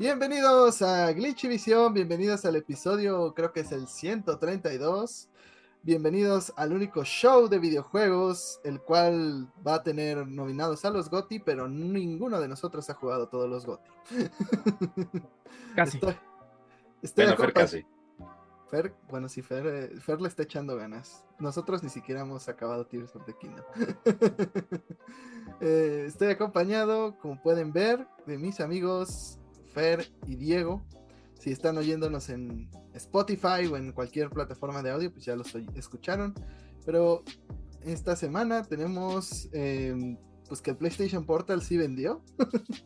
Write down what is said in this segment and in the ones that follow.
Bienvenidos a Glitchy Visión, bienvenidos al episodio, creo que es el 132. Bienvenidos al único show de videojuegos, el cual va a tener nominados a los GOTY, pero ninguno de nosotros ha jugado todos los GOTY. Casi. Estoy, estoy Bueno, Fer casi. Fer, bueno, sí, Fer, eh, Fer le está echando ganas. Nosotros ni siquiera hemos acabado Tears of the Kingdom. Eh, estoy acompañado, como pueden ver, de mis amigos Fer y Diego. Si están oyéndonos en Spotify o en cualquier plataforma de audio, pues ya los escucharon. Pero esta semana tenemos eh, pues que el PlayStation Portal sí vendió.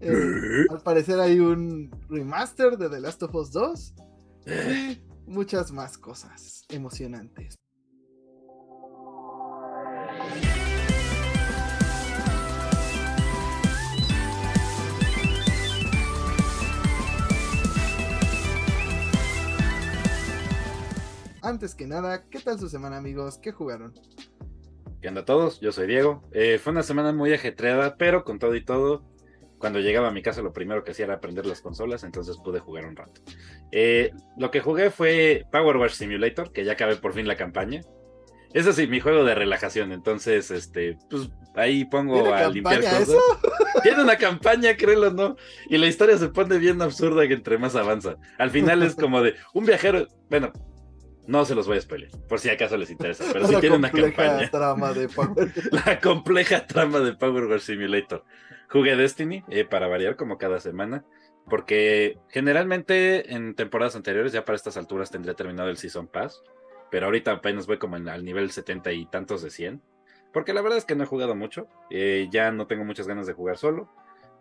Eh, al parecer hay un remaster de The Last of Us 2 y muchas más cosas emocionantes. Antes que nada, ¿qué tal su semana amigos? ¿Qué jugaron? ¿Qué onda a todos? Yo soy Diego. Eh, fue una semana muy ajetreada, pero con todo y todo, cuando llegaba a mi casa lo primero que hacía era aprender las consolas, entonces pude jugar un rato. Eh, lo que jugué fue Power Wash Simulator, que ya acabé por fin la campaña. Eso sí, mi juego de relajación, entonces, este, pues ahí pongo ¿Tiene a limpiar cosas. Tiene una campaña, créelo o no. Y la historia se pone bien absurda que entre más avanza. Al final es como de un viajero. Bueno, no se los voy a spoiler, por si acaso les interesa, pero sí La tiene una campaña. trama de Power. La compleja trama de Power Wash Simulator. Jugué Destiny eh, para variar como cada semana, porque generalmente en temporadas anteriores, ya para estas alturas tendría terminado el Season Pass, pero ahorita apenas voy como en, al nivel 70 y tantos de 100, porque la verdad es que no he jugado mucho, eh, ya no tengo muchas ganas de jugar solo,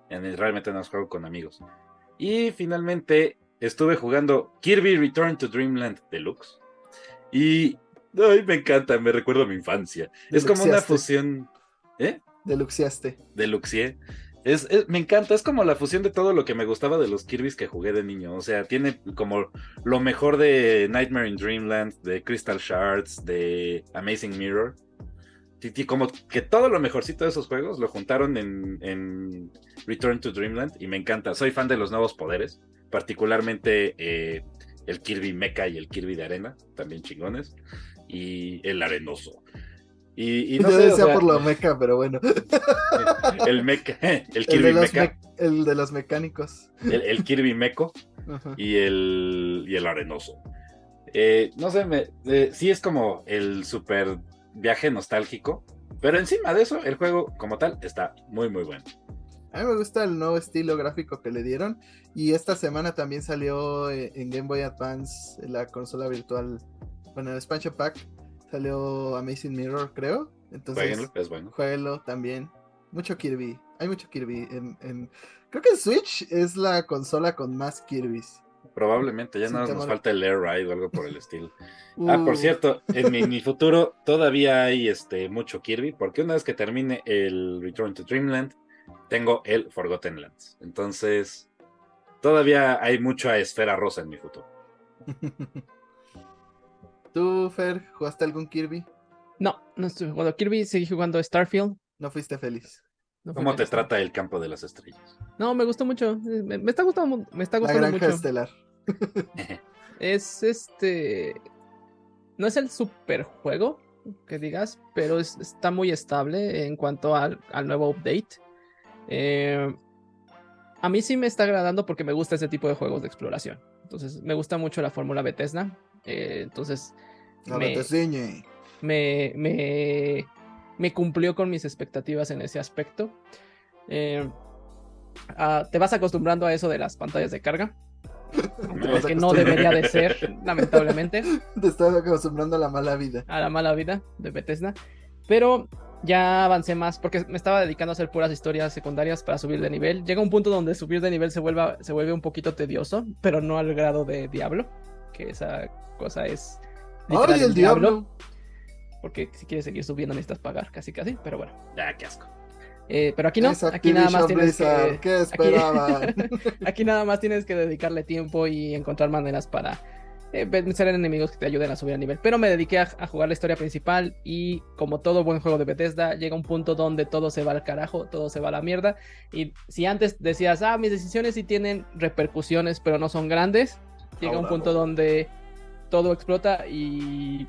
en- realmente no juego con amigos. Y finalmente estuve jugando Kirby Return to Dreamland Deluxe. Y ay, me encanta, me recuerdo a mi infancia. Es como una fusión. ¿Eh? Deluxiaste. De Luxier. Es, es- me encanta, es como la fusión de todo lo que me gustaba de los Kirby's que jugué de niño. O sea, tiene como lo mejor de Nightmare in Dreamland, de Crystal Shards, de Amazing Mirror. Como que todo lo mejorcito de esos juegos lo juntaron en, en Return to Dreamland y me encanta. Soy fan de los nuevos poderes, particularmente eh, el Kirby Mecha y el Kirby de arena, también chingones, y el arenoso. Y, y no sé, o decía sea, por lo meca, pero bueno. el mecha, el El Kirby me- el de los mecánicos. el, el Kirby Meco Ajá. y el, y el arenoso. Eh, no sé, me, eh, sí es como el super viaje nostálgico, pero encima de eso, el juego como tal está muy, muy bueno. A mí me gusta el nuevo estilo gráfico que le dieron. Y esta semana también salió eh, en Game Boy Advance la consola virtual. Bueno, el expansion pack salió Amazing Mirror, creo. Entonces, Jueguenlo, es bueno. también. Mucho Kirby. Hay mucho Kirby. En, en- Creo que Switch es la consola con más Kirby's. Probablemente, ya nada más te nos falta el Air Ride o algo por el estilo. Ah, por Uh, cierto, en mi, mi futuro todavía hay este mucho Kirby, porque una vez que termine el Return to Dreamland, tengo el Forgotten Lands. Entonces, todavía hay mucha esfera rosa en mi futuro. ¿Tú, Fer, jugaste algún Kirby? No, no estoy jugando Kirby, seguí jugando Starfield. No fuiste feliz. No ¿Cómo te trata el campo de las estrellas? No, me gustó mucho. Me, me está gustando, me está La gustando granja mucho. estelar. Es este. No es el super juego, que digas, pero es- está muy estable en cuanto al, al nuevo update. Eh, a mí sí me está agradando porque me gusta ese tipo de juegos de exploración. Entonces, me gusta mucho la fórmula Bethesda. eh, entonces, No me- me, me, me cumplió con mis expectativas en ese aspecto. Eh, ah, te vas acostumbrando a eso de las pantallas de carga, que no debería de ser, lamentablemente, Te estás acostumbrando a la mala vida. a la mala vida de Bethesda. Pero ya avancé más porque me estaba dedicando a hacer puras historias secundarias para subir de nivel. Llega un punto donde subir de nivel se, vuelva, se vuelve un poquito tedioso, pero no al grado de Diablo, que esa cosa es... ¡Ay, el diablo! Porque si quieres seguir subiendo necesitas pagar, casi casi, pero bueno. Ya, qué asco. Eh, pero aquí no, Es aquí nada más tienes Blizzard, que... ¿Qué? Aquí, aquí nada más tienes que dedicarle tiempo y encontrar maneras para eh, vencer enemigos que te ayuden a subir a nivel. Pero me dediqué a, a, jugar la historia principal y como todo buen juego de Bethesda, llega un punto donde todo se va al carajo, todo se va a la mierda. Y si antes decías, ah, mis decisiones sí tienen repercusiones, pero no son grandes, llega un punto donde todo explota y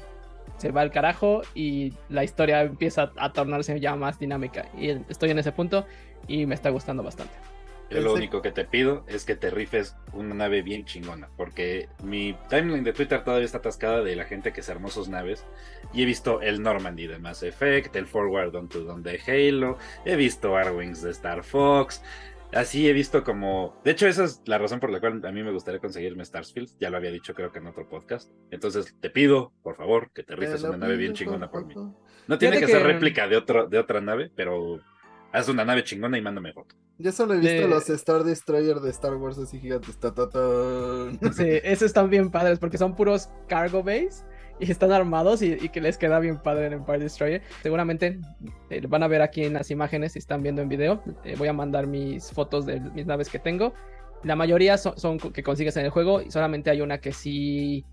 se va al carajo y la historia empieza a tornarse ya más dinámica. Y estoy en ese punto y me está gustando bastante. Yo lo único que te pido es que te rifes una nave bien chingona, porque mi timeline de Twitter todavía está atascada de la gente que se armó sus naves. Y he visto el Normandy de Mass Effect, el Forward Onto Dawn de Halo, he visto Arwings de Star Fox. Así he visto como. De hecho, esa es la razón por la cual a mí me gustaría conseguirme Starsfield. Ya lo había dicho, creo que en otro podcast. Entonces te pido, por favor, que te rifes una nave bien chingona por mí. No tiene que, ser réplica de, otro, de otra nave, pero haz una nave chingona y mándame foto. Yo solo he visto los Star Destroyer de Star Wars así gigantes. Sí, esos están bien padres porque son puros cargo base y están armados y, que les queda bien padre en Empire Destroyer. Seguramente eh, van a ver aquí en las imágenes si están viendo en video. Eh, voy a mandar mis fotos de mis naves que tengo. La mayoría son, son, que consigues en el juego y solamente hay una que sí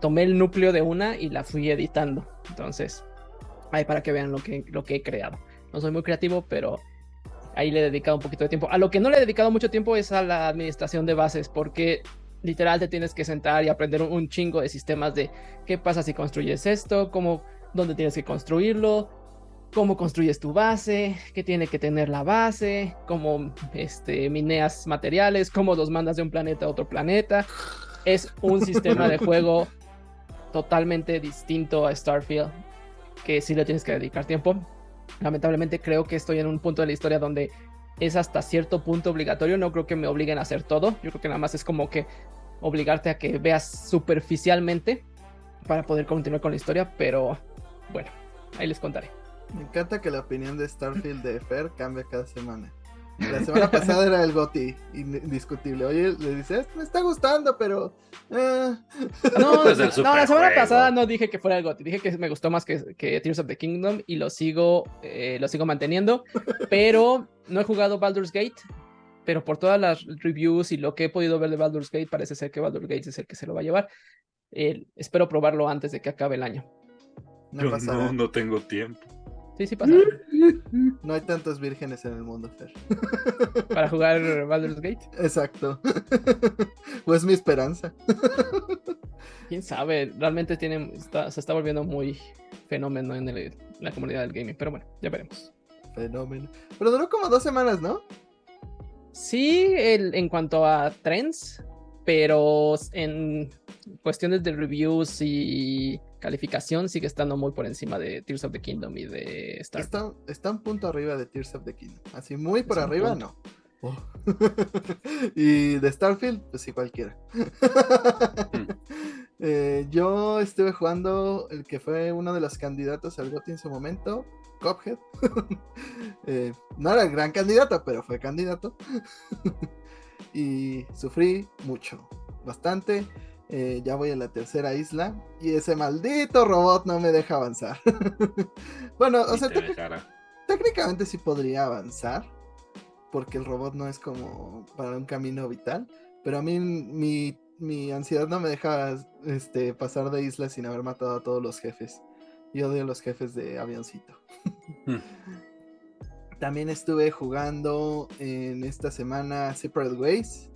tomé el núcleo de una y la fui editando. Entonces, ahí para que vean lo que, lo que he creado. No soy muy creativo, pero ahí le he dedicado un poquito de tiempo. A lo que no le he dedicado mucho tiempo es a la administración de bases, porque literal te tienes que sentar y aprender un, chingo de sistemas de qué pasa si construyes esto, cómo, dónde tienes que construirlo, cómo construyes tu base, qué tiene que tener la base, cómo este, mineas materiales, cómo los mandas de un planeta a otro planeta. Es un sistema de juego totalmente distinto a Starfield, que sí le tienes que dedicar tiempo. Lamentablemente creo que estoy en un punto de la historia donde es hasta cierto punto obligatorio. No creo que me obliguen a hacer todo. Yo creo que nada más es como que obligarte a que veas superficialmente para poder continuar con la historia. Pero bueno, ahí les contaré. Me encanta que la opinión de Starfield de Fer cambie cada semana. La semana pasada era el Goti, indiscutible. Oye, le dices, me está gustando, pero. Eh". No, la semana pasada no dije que fuera el Goti, dije que me gustó más que, que Tears of the Kingdom y lo sigo, eh, lo sigo manteniendo. Pero no he jugado Baldur's Gate, pero por todas las reviews y lo que he podido ver de Baldur's Gate, parece ser que Baldur's Gate es el que se lo va a llevar. Eh, espero probarlo antes de que acabe el año. No, no, no tengo tiempo. Sí, sí pasa. No hay tantos vírgenes en el mundo, Fer. Para jugar Baldur's Gate. Exacto. Pues mi esperanza. Quién sabe, realmente tiene, se está volviendo muy fenómeno en la comunidad del gaming. Pero bueno, ya veremos. Fenómeno. Pero duró como dos semanas, ¿no? Sí, el, en cuanto a trends, pero en cuestiones de reviews y calificación sigue estando muy por encima de Tears of the Kingdom y de Star. Está, está un punto arriba de Tears of the Kingdom. Así muy por arriba, no. Oh. y de Starfield, pues sí, cualquiera. Eh, yo estuve jugando el que fue uno de los candidatos al GOTY en su momento, Cophead. Eh, no era el gran candidato, pero fue candidato. y sufrí mucho, bastante. Eh, ya voy a la tercera isla y ese maldito robot no me deja avanzar. bueno, o sea, técnicamente sí podría avanzar porque el robot no es como para un camino vital, pero a mí mi, ansiedad no me deja este, pasar de isla sin haber matado a todos los jefes. Yo odio a los jefes de avioncito. Hmm. También estuve jugando en esta semana Separate Ways.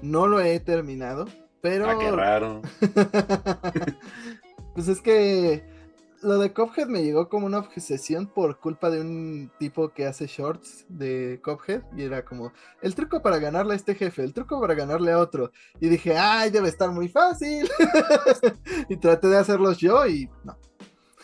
No lo he terminado pero. Ah, qué raro. pues es que lo de Cophead me llegó como una obsesión por culpa de un tipo que hace shorts de Cophead y era como el truco para ganarle a este jefe, el truco para ganarle a otro. Y dije, ay, debe estar muy fácil. y traté de hacerlos yo y no.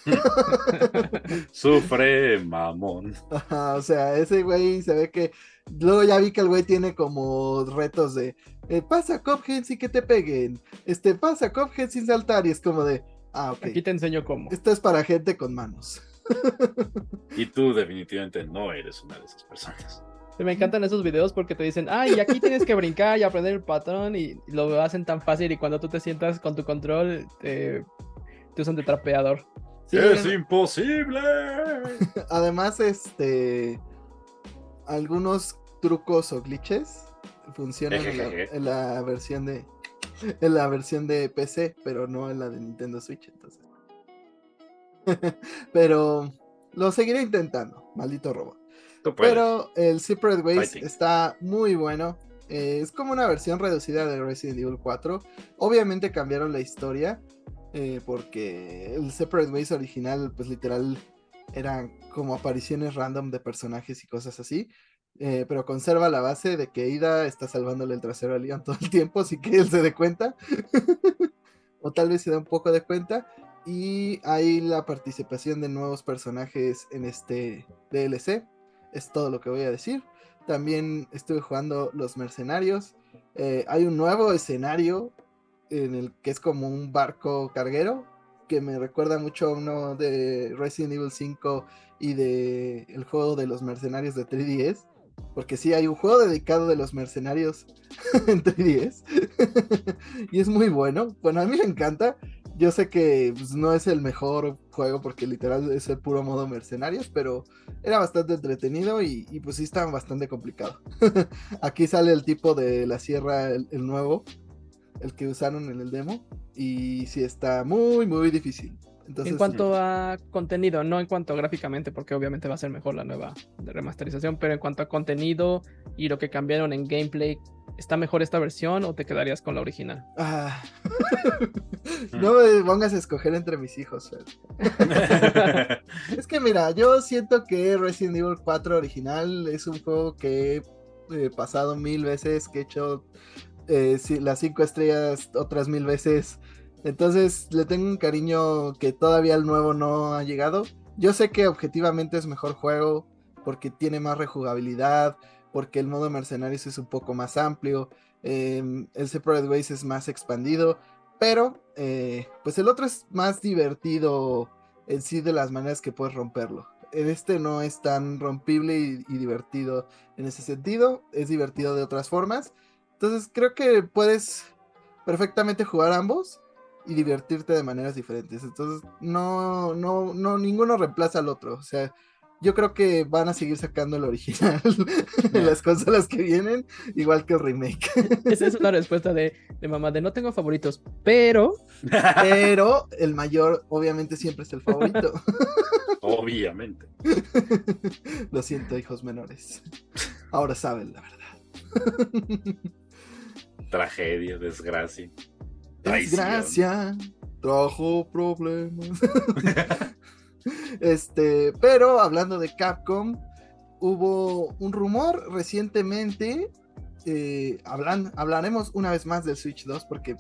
Sufre, mamón. o sea, ese güey se ve que. Luego ya vi que el güey tiene como retos de. Eh, pasa Cophead sin que te peguen. Este, pasa Cophead sin saltar. Y es como de. Ah, ok. Aquí te enseño cómo. Esto es para gente con manos. y tú, definitivamente, no eres una de esas personas. Me encantan esos videos porque te dicen, ay, aquí tienes que brincar y aprender el patrón y lo hacen tan fácil y cuando tú te sientas con tu control, te usan de trapeador. ¡Es imposible! Además, este. Algunos trucos o glitches funcionan en la, versión de en la versión de PC, pero no en la de Nintendo Switch, entonces. pero lo seguiré intentando, maldito robot. Pero el Secret Ways está muy bueno. Eh, es como una versión reducida de Resident Evil 4. Obviamente cambiaron la historia. Eh, porque el Separate Ways original, pues literal, eran como apariciones random de personajes y cosas así. Eh, pero conserva la base de que Ida está salvándole el trasero a Leon todo el tiempo, así que él se dé cuenta. o tal vez se da un poco de cuenta. Y hay la participación de nuevos personajes en este DLC. Es todo lo que voy a decir. También estuve jugando Los Mercenarios. Eh, hay un nuevo escenario en el que es como un barco carguero que me recuerda mucho a uno de Resident Evil 5 y de el juego de los mercenarios de 3DS. Porque sí, hay un juego dedicado de los mercenarios en 3DS. y es muy bueno. Bueno, a mí me encanta. Yo sé que pues, no es el mejor juego porque literal es el puro modo mercenarios, pero era bastante entretenido y, pues sí estaba bastante complicado. Aquí sale el tipo de la sierra, el, nuevo, el que usaron en el demo, y sí está muy, muy difícil. en cuanto a contenido, no en cuanto a gráficamente, porque obviamente va a ser mejor la nueva remasterización, pero en cuanto a contenido y lo que cambiaron en gameplay, ¿Está mejor esta versión o te quedarías con la original? Ah. no me pongas a escoger entre mis hijos. es que mira, yo siento que Resident Evil 4 original es un juego que he pasado mil veces, que he hecho eh, las cinco estrellas otras mil veces. Entonces le tengo un cariño que todavía el nuevo no ha llegado. Yo sé que objetivamente es mejor juego porque tiene más rejugabilidad, porque el modo mercenarios es un poco más amplio, em, el Separate Ways es más expandido, pero eh, pues el otro es más divertido en sí de las maneras que puedes romperlo. En este no es tan rompible y, y divertido en ese sentido, es divertido de otras formas. Entonces creo que puedes perfectamente jugar ambos y divertirte de maneras diferentes. Entonces no, no, no, ninguno reemplaza al otro. O sea, yo creo que van a seguir sacando el original de las consolas que vienen, igual que el remake. Esa es una respuesta de, mamá de no tengo favoritos, pero... Pero el mayor obviamente siempre es el favorito. Obviamente. Lo siento, hijos menores. Ahora saben la verdad. Tragedia, desgracia. Desgracia, trajo problemas. Este, pero hablando de Capcom, hubo un rumor recientemente. Eh, hablaremos una vez más del Switch 2 porque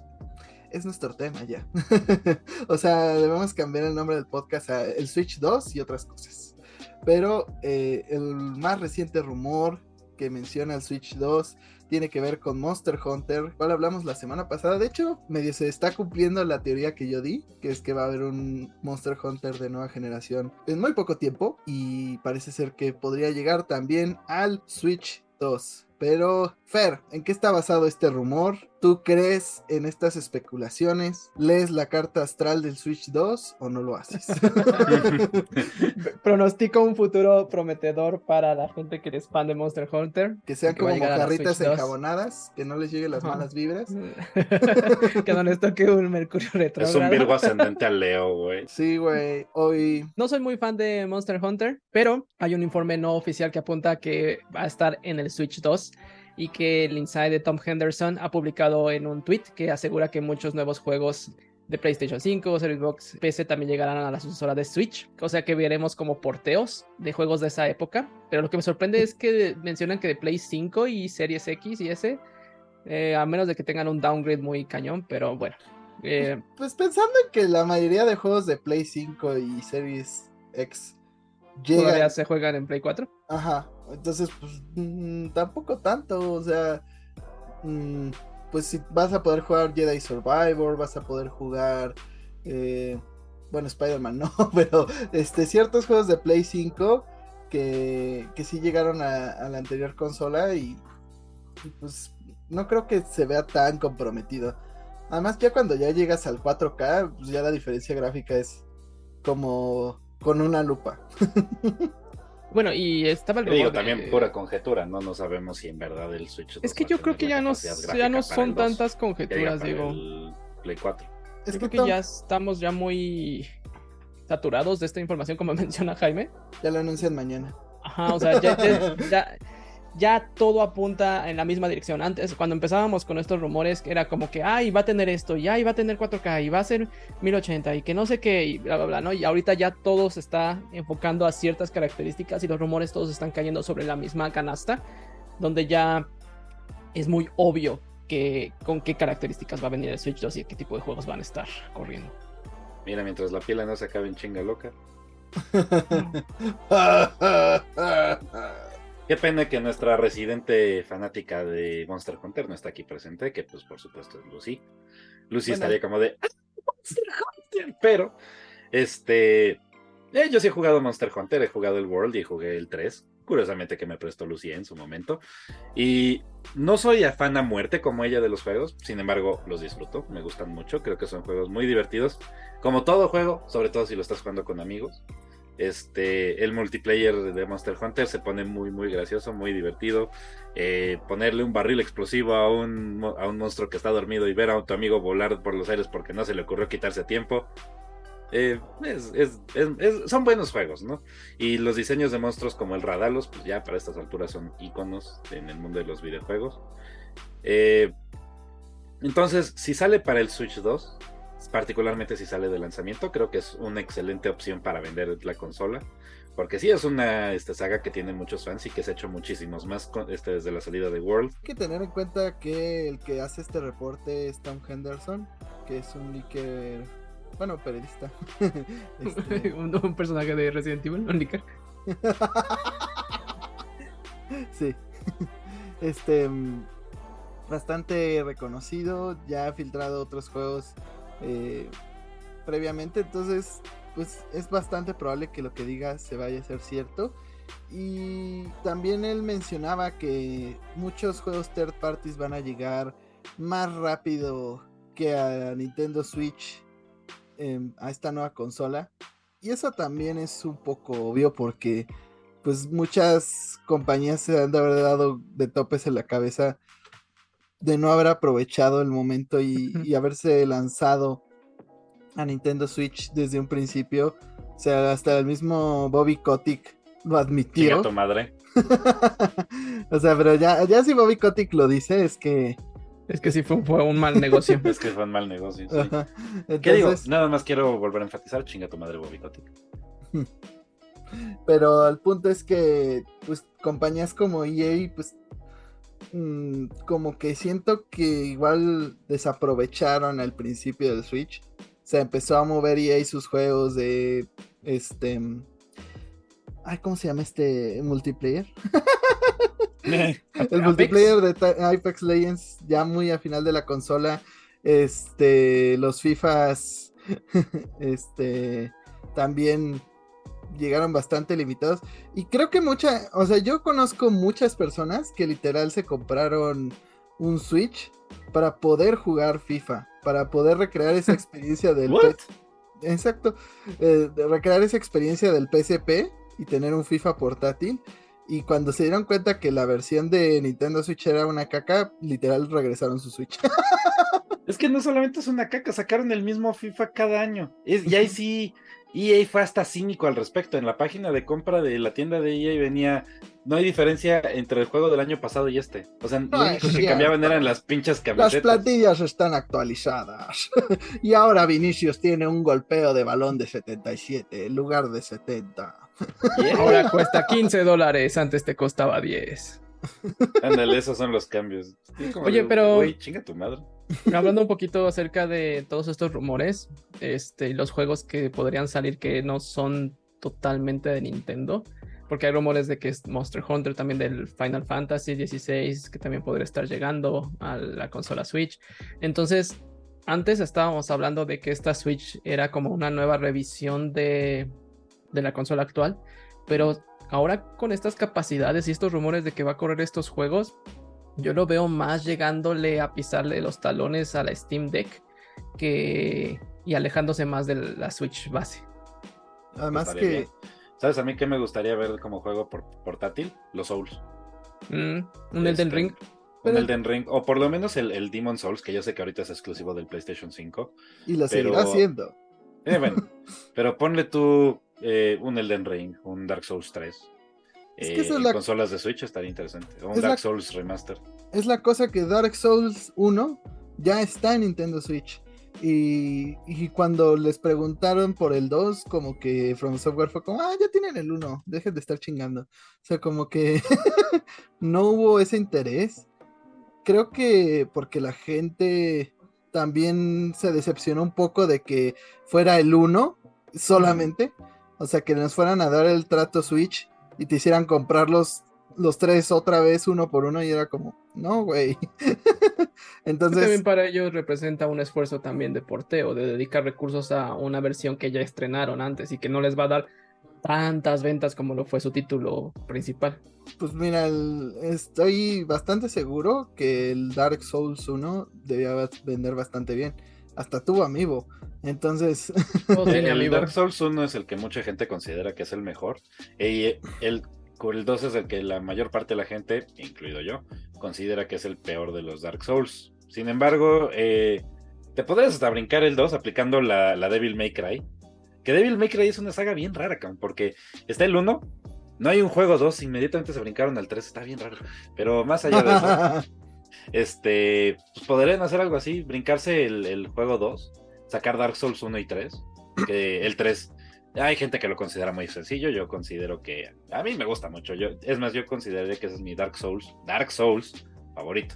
es nuestro tema ya. o sea, debemos cambiar el nombre del podcast a el Switch 2 y otras cosas. Pero eh, el más reciente rumor que menciona el Switch 2 tiene que ver con Monster Hunter, cual hablamos la semana pasada. De hecho, medio se está cumpliendo la teoría que yo di, que es que va a haber un Monster Hunter de nueva generación en muy poco tiempo y parece ser que podría llegar también al Switch 2. Pero, Fer, ¿en qué está basado este rumor? ¿Tú crees en estas especulaciones? ¿Lees la carta astral del Switch 2 o no lo haces? Pronostico un futuro prometedor para la gente que les fan de Monster Hunter. Que sean como mojarritas enjabonadas, que no les lleguen las malas vibras. que no les toque un Mercurio retrógrado. Es un Virgo ascendente al Leo, güey. Sí, güey. Hoy. No soy muy fan de Monster Hunter, pero hay un informe no oficial que apunta que va a estar en el Switch 2 y que el Inside de Tom Henderson ha publicado en un tweet que asegura que muchos nuevos juegos de PlayStation 5, Series Box, PC también llegarán a la sucesora de Switch, o sea que veremos como porteos de juegos de esa época, pero lo que me sorprende es que mencionan que de Play 5 y Series X y S, eh, a menos de que tengan un downgrade muy cañón, pero bueno. Eh, pues pensando en que la mayoría de juegos de Play 5 y Series X ¿Todavía se juegan en Play 4? Ajá, entonces pues mm, tampoco tanto, o sea, mm, pues si vas a poder jugar Jedi Survivor, vas a poder jugar, eh, bueno, Spider-Man no, pero este, ciertos juegos de Play 5 que, que sí llegaron a, la anterior consola y, y, pues no creo que se vea tan comprometido. Además ya cuando ya llegas al 4K, pues ya la diferencia gráfica es como con una lupa. Bueno, y estaba el Te digo, rumor de- también pura conjetura, no no sabemos si en verdad el Switch 2 Es que yo creo que ya no, ya no son el 2, tantas conjeturas, digo. el Play 4. Es que creo que ya estamos ya muy saturados de esta información, como menciona Jaime. ya lo anuncian mañana. Ajá, o sea, ya, ya- ya- ya todo apunta en la misma dirección. Antes, cuando empezábamos con estos rumores, era como que, ay, va a tener esto, y ay, va a tener 4K, y va a ser 1080, y que no sé qué, y bla, bla, bla, ¿no? Y ahorita ya todo se está enfocando a ciertas características y los rumores todos están cayendo sobre la misma canasta, donde ya es muy obvio que con qué características va a venir el Switch 2 y qué tipo de juegos van a estar corriendo. Mira, mientras la pila no se acabe en chinga loca. Qué pena que nuestra residente fanática de Monster Hunter no está aquí presente, que pues por supuesto es Lucy. Lucy Bueno. estaría como de "Ah, Monster Hunter, pero este eh, yo sí he jugado Monster Hunter, he jugado el World y jugué el 3. Curiosamente que me prestó Lucy en su momento. Y no soy afán a muerte como ella de los juegos, sin embargo los disfruto, me gustan mucho, creo que son juegos muy divertidos. Como todo juego, sobre todo si lo estás jugando con amigos. Este, el multiplayer de Monster Hunter se pone muy, muy gracioso, muy divertido. Eh, ponerle un barril explosivo a un, a un monstruo que está dormido y ver a tu amigo volar por los aires porque no se le ocurrió quitarse a tiempo. Eh, son buenos juegos, ¿no? Y los diseños de monstruos como el Radalos, pues ya para estas alturas son iconos en el mundo de los videojuegos. Eh, entonces, si sale para el Switch 2, particularmente si sale de lanzamiento, creo que es una excelente opción para vender la consola. Porque sí es una este, saga que tiene muchos fans y que se ha hecho muchísimos más con- este, desde la salida de World. Hay que tener en cuenta que el que hace este reporte es Tom Henderson, que es un leaker, bueno, periodista. Este, un, un personaje de Resident Evil, un leaker. sí. Este, mm, bastante reconocido, ya ha filtrado otros juegos eh, previamente, entonces, pues es bastante probable que lo que diga se vaya a ser cierto. Y también él mencionaba que muchos juegos third parties van a llegar más rápido que a Nintendo Switch em, a esta nueva consola. Y eso también es un poco obvio porque pues muchas compañías se han de haber dado de topes en la cabeza de no haber aprovechado el momento y, y haberse lanzado a Nintendo Switch desde un principio. O sea, hasta el mismo Bobby Kotick lo Chinga admitió. tu madre. o sea, pero ya, ya si Bobby Kotick lo dice, es que... Es que sí fue, fue un mal negocio. Es que fue un mal negocio. sí. ¿Qué digo? Nada más quiero volver a enfatizar, chinga tu madre Bobby Kotick. Pero el punto es que, pues, compañías como EA, pues, mm, como que siento que igual desaprovecharon al principio del Switch. Se empezó a mover EA sus juegos de, este, mm, ay, ¿cómo se llama este multiplayer? El Apex. multiplayer de Apex Legends ya muy a final de la consola. Este, los FIFAs, este, también llegaron bastante limitados. Y creo que mucha, o sea, yo conozco muchas personas que literal se compraron un Switch para poder jugar FIFA, para poder recrear esa experiencia del Exacto, eh, de recrear esa experiencia del PSP y tener un FIFA portátil. Y cuando se dieron cuenta que la versión de Nintendo Switch era una caca, literal regresaron su Switch. Es que no solamente es una caca, sacaron el mismo FIFA cada año. Es- y ahí sí, EA fue hasta cínico al respecto. En la página de compra de la tienda de EA venía, no hay diferencia entre el juego del año pasado y este. O sea, lo No, único es que cambiaban eran las pinches Las camisetas. plantillas están actualizadas. y ahora Vinicius tiene un golpeo de balón de 77 en lugar de 70. Yeah. Ahora cuesta 15 dólares, antes te costaba 10. Ándale, esos son los cambios. Oye, de, pero- Güey, chinga tu madre. Hablando un poquito acerca de todos estos rumores, este, los juegos que podrían salir que no son totalmente de Nintendo, porque hay rumores de que es Monster Hunter, también del Final Fantasy XVI, que también podría estar llegando a la consola Switch. Entonces, antes estábamos hablando de que esta Switch era como una nueva revisión de, de la consola actual, pero ahora con estas capacidades y estos rumores de que va a correr estos juegos, yo lo veo más llegándole a pisarle los talones a la Steam Deck que y alejándose más de la Switch base. Además que bien. ¿Sabes a mí qué me gustaría ver como juego por portátil? Los Souls. Mm, un Elden Este, Ring. Un Elden Ring, o por lo menos el, el Demon Souls, que yo sé que ahorita es exclusivo del PlayStation 5. Y lo Pero- seguirá haciendo. Eh, bueno, pero ponle tú eh, un Elden Ring, un Dark Souls 3. Es que Eh, es la- consolas de Switch estaría interesante. O un Es la- Dark Souls Remaster. Es la cosa que Dark Souls 1 ya está en Nintendo Switch. Y, y cuando les preguntaron por el 2, como que From Software fue como, ah, ya tienen el 1, dejen de estar chingando. O sea, como que no hubo ese interés. Creo que porque la gente también se decepcionó un poco de que fuera el 1 solamente. O sea, que nos fueran a dar el trato Switch y te hicieran comprar los, los tres otra vez uno por uno y era como, no, güey. Entonces, también para ellos representa un esfuerzo también de porteo, de dedicar recursos a una versión que ya estrenaron antes y que no les va a dar tantas ventas como lo fue su título principal. pues mira, el- estoy bastante seguro que el Dark Souls 1 debía vender bastante bien. Hasta tuvo amiibo. Entonces, El. Dark Souls 1 es el que mucha gente considera que es el mejor. Y el, el 2 es el que la mayor parte de la gente, incluido yo, considera que es el peor de los Dark Souls. Sin embargo, eh, te podrías hasta brincar el 2 aplicando la, la Devil May Cry. Que Devil May Cry es una saga bien rara, cabrón, porque está el 1, no hay un juego 2, inmediatamente se brincaron al 3, está bien raro. Pero más allá de eso, este, pues podrían hacer algo así, brincarse el, el juego 2, sacar Dark Souls 1 y 3, que el 3, hay gente que lo considera muy sencillo, yo considero que, a mí me gusta mucho, yo, es más, yo consideré que ese es mi Dark Souls, Dark Souls favorito.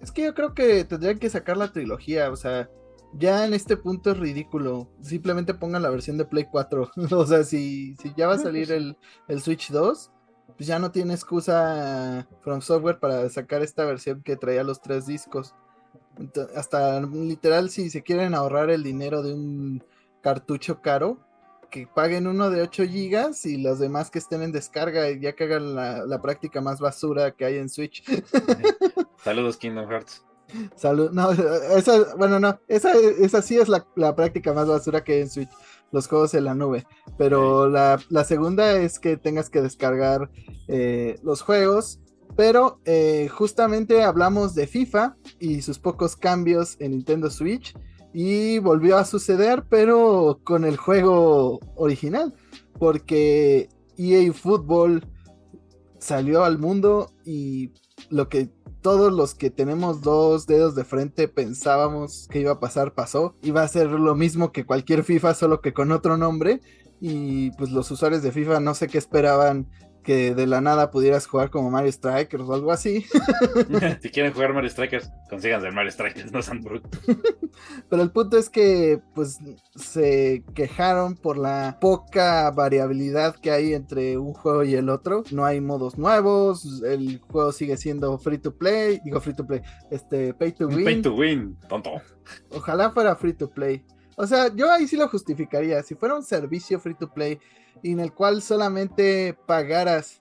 es que yo creo que tendrían que sacar la trilogía. O sea, ya en este punto es ridículo. Simplemente pongan la versión de Play 4. o sea, si, si ya va a pues salir el, el Switch 2, pues ya no tiene excusa From Software para sacar esta versión que traía los tres discos. Hasta literal, si se quieren ahorrar el dinero de un cartucho caro, que paguen uno de 8 gigas y los demás que estén en descarga y ya que hagan la, la práctica más basura que hay en Switch. Saludos Kingdom Hearts. Salud, no, esa, bueno, no, esa, esa sí es la, la práctica más basura que hay en Switch, los juegos en la nube. Pero la, la segunda es que tengas que descargar eh, los juegos. Pero eh, justamente hablamos de FIFA y sus pocos cambios en Nintendo Switch. Y volvió a suceder, pero con el juego original. Porque EA Football salió al mundo y lo que todos los que tenemos dos dedos de frente pensábamos que iba a pasar, pasó. Iba a ser lo mismo que cualquier FIFA, solo que con otro nombre. Y pues los usuarios de FIFA no sé qué esperaban que de la nada pudieras jugar como Mario Strikers o algo así. si quieren jugar Mario Strikers, consíganse el Mario Strikers, no sean brutos. Pero el punto es que pues se quejaron por la poca variabilidad que hay entre un juego y el otro. No hay modos nuevos, el juego sigue siendo free to play, digo free to play, este pay to win. Pay to win, tonto. Ojalá fuera free to play. O sea, yo ahí sí lo justificaría. Si fuera un servicio free to play en el cual solamente pagaras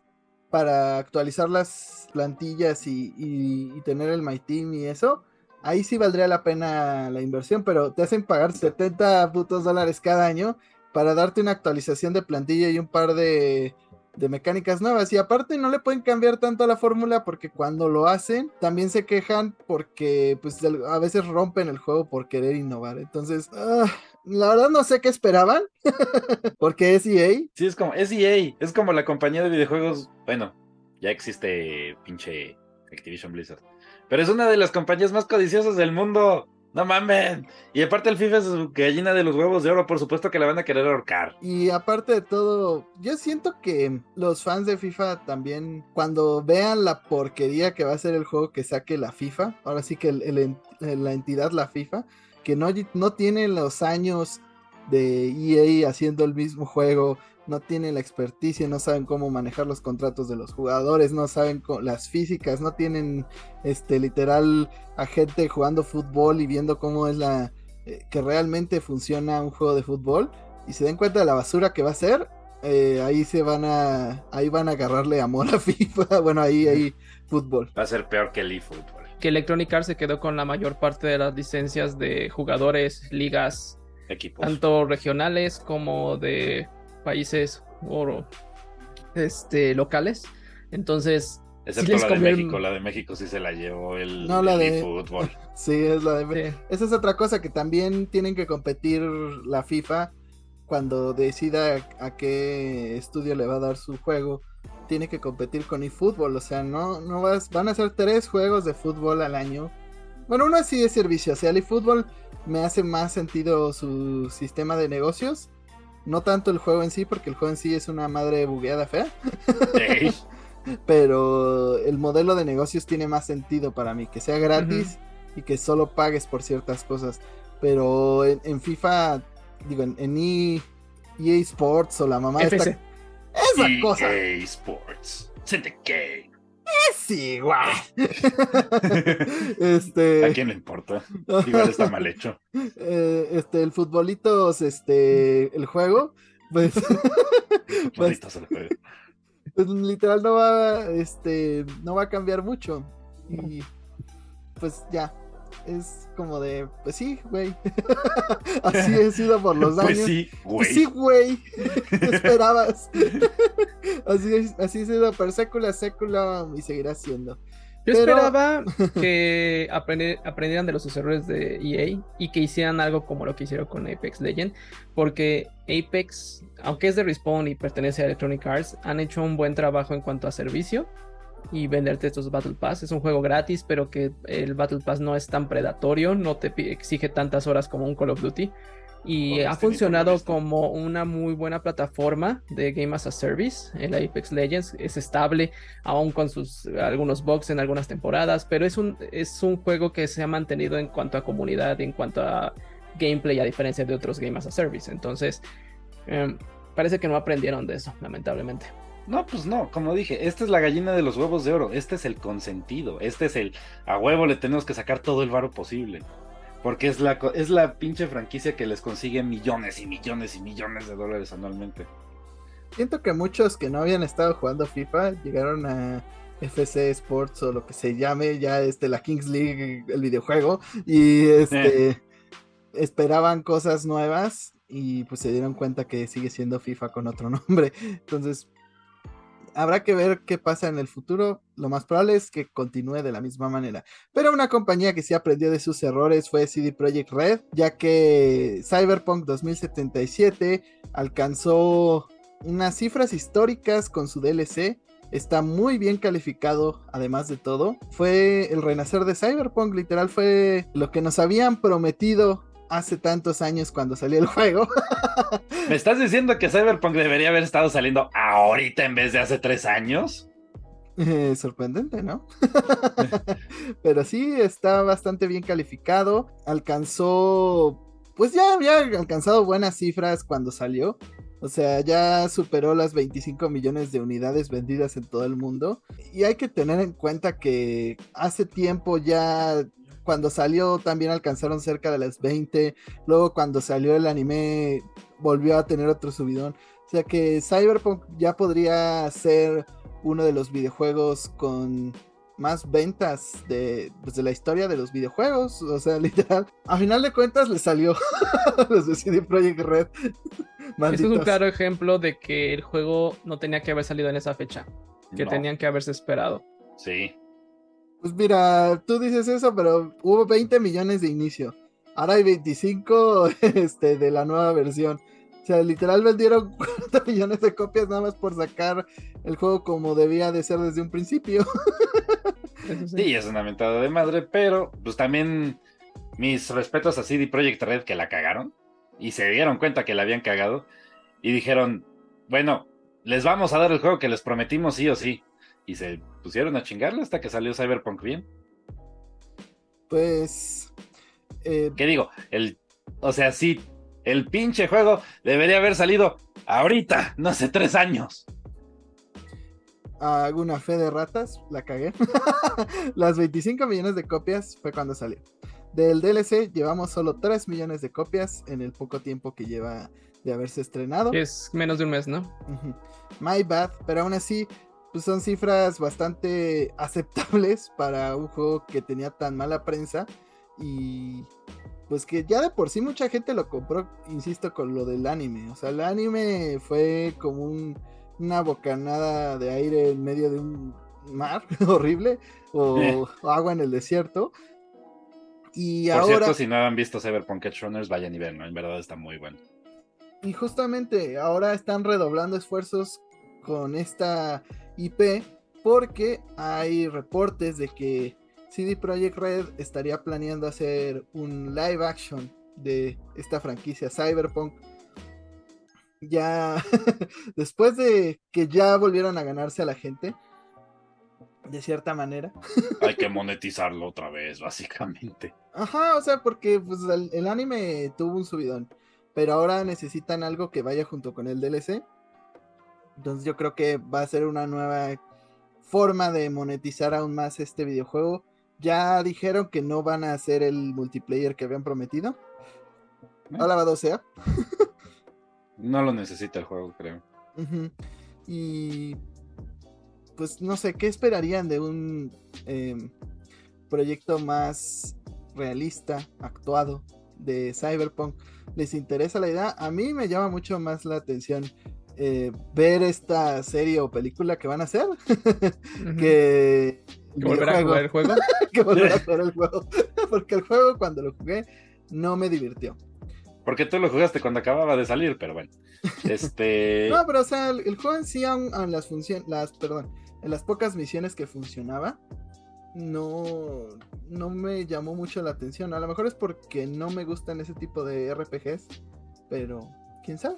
para actualizar las plantillas y, y- y tener el My Team y eso, ahí sí valdría la pena la inversión, pero te hacen pagar 70 putos dólares cada año para darte una actualización de plantilla y un par de, de mecánicas nuevas. Y aparte no le pueden cambiar tanto a la fórmula porque cuando lo hacen también se quejan porque pues a veces rompen el juego por querer innovar. Entonces, ah, la verdad no sé qué esperaban porque es E EA. Sí, es como, es EA, es como la compañía de videojuegos, bueno, ya existe pinche Activision Blizzard, pero es una de las compañías más codiciosas del mundo, no mamen, y aparte el FIFA es gallina de los huevos de oro, por supuesto que la van a querer ahorcar. Y aparte de todo, yo siento que los fans de FIFA también, cuando vean la porquería que va a ser el juego que saque la FIFA, ahora sí que la entidad, la FIFA, que no, no tiene los años de EA haciendo el mismo juego, no tienen la experticia, no saben cómo manejar los contratos de los jugadores, no saben las físicas, no tienen este literal a gente jugando fútbol y viendo cómo es la eh, que realmente funciona un juego de fútbol y se den cuenta de la basura que va a ser, eh, ahí se van a ahí van a agarrarle amor a FIFA, bueno, ahí ahí fútbol. Va a ser peor que el eFootball. Que Electronic Arts se quedó con la mayor parte de las licencias de jugadores, ligas, Equipos. tanto regionales como de países o este, locales. Entonces, Excepto la de México, la de México sí se la llevó el, No, la el de- eFootball. Sí, es la de... sí, Esa es otra cosa que también tienen que competir la FIFA cuando decida a qué estudio le va a dar su juego. Tiene que competir con eFootball, o sea, no, no vas, van a ser tres juegos de fútbol al año. Bueno, uno sí es servicio, o sea, el eFootball me hace más sentido su sistema de negocios. No tanto el juego en sí, porque el juego en sí es una madre bugueada fea. Pero el modelo de negocios tiene más sentido para mí, que sea gratis y que solo pagues por ciertas cosas. Pero en, en FIFA, digo, en, en E- EA Sports o la mamá esta- FC. esa EA cosa Sports. Syndicate. Es igual. este, ¿A quién le importa? Igual está mal hecho. eh, este, el futbolitos, este, el juego, pues, pues, lo juega. pues, literal no va, este, no va a cambiar mucho. Y pues ya, es como de, pues sí, güey. Así he sido por los años. Pues sí, Pues güey. sí, güey. ¿Qué esperabas? así, es- así ha sido per sécula, sécula y seguirá siendo. Yo Pero- esperaba que aprender- aprendieran de los errores de EA y que hicieran algo como lo que hicieron con Apex Legend, porque Apex, aunque es de Respawn y pertenece a Electronic Arts, han hecho un buen trabajo en cuanto a servicio y venderte estos Battle Pass. Es un juego gratis, pero que el Battle Pass no es tan predatorio, no te exige tantas horas como un Call of Duty. Y Por ha funcionado como una muy buena plataforma de Game as a Service. El Apex Legends es estable, aún con sus algunos bugs en algunas temporadas, pero es un, es un juego que se ha mantenido en cuanto a comunidad en cuanto a gameplay, a diferencia de otros Game as a Service. Entonces, em, parece que no aprendieron de eso, lamentablemente. No, pues no, como dije, esta es la gallina de los huevos de oro, este es el consentido, este es el a huevo le tenemos que sacar todo el varo posible. Porque es la, es la pinche franquicia que les consigue millones y millones y millones de dólares anualmente. Siento que muchos que no habían estado jugando FIFA llegaron a FC Sports o lo que se llame ya este la Kings League, el videojuego, y este esperaban cosas nuevas y pues se dieron cuenta que sigue siendo FIFA con otro nombre. Entonces, habrá que ver qué pasa en el futuro. Lo más probable es que continúe de la misma manera. Pero una compañía que sí aprendió de sus errores fue CD Projekt Red, ya que Cyberpunk 2077 alcanzó unas cifras históricas con su DLC. Está muy bien calificado, además de todo. Fue el renacer de Cyberpunk, literal fue lo que nos habían prometido hace tantos años cuando salió el juego. ¿Me estás diciendo que Cyberpunk debería haber estado saliendo ahorita en vez de hace tres años? Eh, sorprendente, ¿no? Pero sí, está bastante bien calificado. Alcanzó, pues ya había alcanzado buenas cifras cuando salió. O sea, ya superó las 25 millones de unidades vendidas en todo el mundo. Y hay que tener en cuenta que hace tiempo ya, cuando salió, también alcanzaron cerca de las 20. Luego cuando salió el anime, volvió a tener otro subidón. O sea que Cyberpunk ya podría ser uno de los videojuegos con más ventas de, pues, de la historia de los videojuegos. O sea, literal. A final de cuentas le salió a los de CD Projekt Red. Eso es un Malditos. claro ejemplo de que el juego no tenía que haber salido en esa fecha, que No. tenían que haberse esperado. Sí. Pues mira, tú dices eso, pero hubo 20 millones de inicio. Ahora hay 25 este, de la nueva versión. O sea, literal vendieron 40 millones de copias nada más por sacar el juego como debía de ser desde un principio. Sí, es una mentada de madre, pero pues también mis respetos a CD Projekt Red que la cagaron y se dieron cuenta que la habían cagado y dijeron, bueno, les vamos a dar el juego que les prometimos sí o sí. Y se pusieron a chingarle hasta que salió Cyberpunk bien. Pues... eh, ¿Qué digo? El, o sea, sí, el pinche juego debería haber salido ahorita, no hace tres años. hago una fe de ratas, la cagué. Las 25 millones de copias fue cuando salió. Del DLC llevamos solo 3 millones de copias en el poco tiempo que lleva de haberse estrenado. Es menos de un mes, ¿no? My bad, pero aún así pues son cifras bastante aceptables para un juego que tenía tan mala prensa y pues que ya de por sí mucha gente lo compró, insisto, con lo del anime. O sea, el anime fue como un, una bocanada de aire en medio de un mar horrible o, agua en el desierto. Y Por ahora... cierto, si no han visto Cyberpunk Edge Runners, vayan y ven, ¿no? En verdad está muy bueno. Y justamente ahora están redoblando esfuerzos con esta IP porque hay reportes de que CD Projekt Red estaría planeando hacer un live action de esta franquicia Cyberpunk. Ya después de que ya volvieron a ganarse a la gente, de cierta manera. Hay que monetizarlo otra vez, básicamente. Ajá, o sea, porque pues, el, el anime tuvo un subidón, pero ahora necesitan algo que vaya junto con el DLC. Entonces yo creo que va a ser una nueva forma de monetizar aún más este videojuego. Ya dijeron que no van a hacer el multiplayer que habían prometido. Alabado sea. No lo necesita el juego, creo. Y pues no sé, ¿qué esperarían de un em, proyecto más realista, actuado de Cyberpunk? ¿Les interesa la idea? A mí me llama mucho más la atención eh, ver esta serie o película que van a hacer que ¿Que volver a jugar el juego. que volver a jugar el juego. Porque el juego cuando lo jugué no me divirtió. Porque tú lo jugaste cuando acababa de salir, pero bueno. Este. No, pero o sea, el, el juego en sí, aun, aun las funciones, las, perdón, en las pocas misiones que funcionaba, no, no me llamó mucho la atención. A lo mejor es porque no me gustan ese tipo de RPGs, pero quién sabe.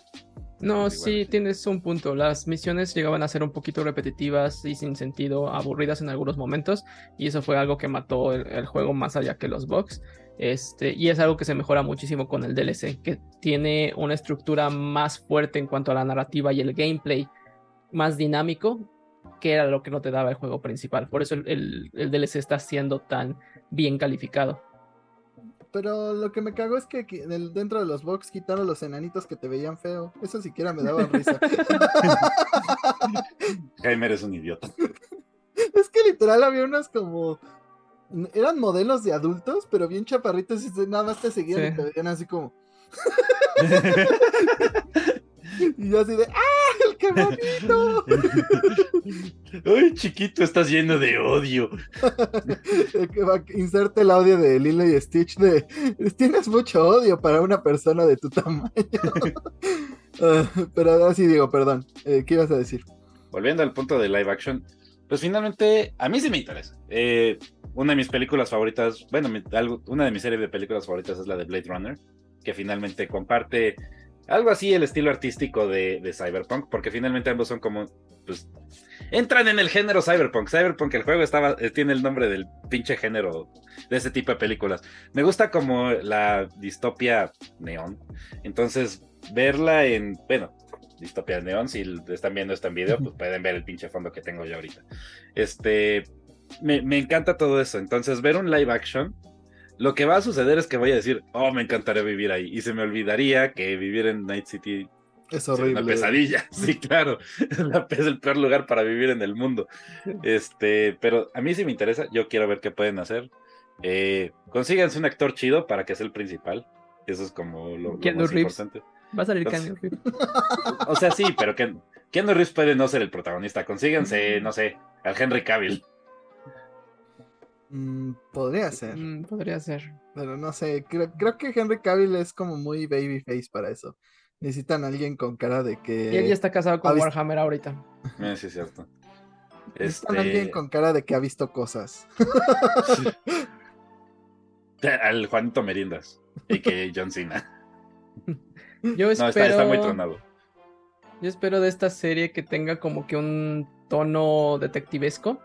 No, Igual, sí, sí. tienes un punto. Las misiones llegaban a ser un poquito repetitivas y sin sentido, aburridas en algunos momentos, y eso fue algo que mató el, el juego más allá que los bugs. Este, y es algo que se mejora muchísimo con el DLC, que tiene una estructura más fuerte en cuanto a la narrativa y el gameplay más dinámico, que era lo que no te daba el juego principal. Por eso el, el- el DLC está siendo tan bien calificado. Pero lo que me cagó es que dentro de los box quitaron los enanitos que te veían feo. Eso siquiera me daba risa. Jaime, eres un idiota. es que literal había unos como. Eran modelos de adultos, pero bien chaparritos y nada más te seguían y te veían así como. y yo así de ¡Ah! ¡El qué bonito! Ay, chiquito, estás lleno de odio. Inserte el audio de Lilo y Stitch de tienes mucho odio para una persona de tu tamaño. Ah, pero ahora sí digo, perdón. eh, ¿Qué ibas a decir? Volviendo al punto de live action, pues finalmente a mí sí me interesa. Eh, una de mis películas favoritas, bueno, mi- algo- una de mis series de películas favoritas es la de Blade Runner, que finalmente comparte algo así el estilo artístico de, de Cyberpunk, porque finalmente ambos son como, pues, entran en el género Cyberpunk. Cyberpunk, el juego estaba, eh, tiene el nombre del pinche género de ese tipo de películas. Me gusta como la distopia neón. Entonces, verla en, bueno, distopia neón, si están viendo esto en video, pues pueden ver el pinche fondo que tengo yo ahorita. Este, me, me encanta todo eso. Entonces, ver un live action, lo que va a suceder es que voy a decir, oh, me encantaría vivir ahí. Y se me olvidaría que vivir en Night City Es horrible. una pesadilla. Sí, claro. Es, el peor lugar para vivir en el mundo. Este, pero a mí sí me interesa. Yo quiero ver qué pueden hacer. Eh, consíganse un actor chido para que sea el principal. Eso es como lo, lo más Reeves. importante. Va a salir Keanu Reeves. O sea, sí, pero que Keanu Reeves puede no ser el protagonista. Consíganse, no sé, al Henry Cavill. Mm, podría ser, Mm, podría ser. pero no sé. Creo, creo que Henry Cavill es como muy babyface para eso. Necesitan a alguien con cara de que. Y él ya está casado con ¿ha visto? Warhammer ahorita. Eh, sí, es cierto. Necesitan a Este, alguien con cara de que ha visto cosas. Al Juanito Merindas, y que John Cena. Yo No, espero, está, está muy tronado. yo espero de esta serie que tenga como que un tono detectivesco.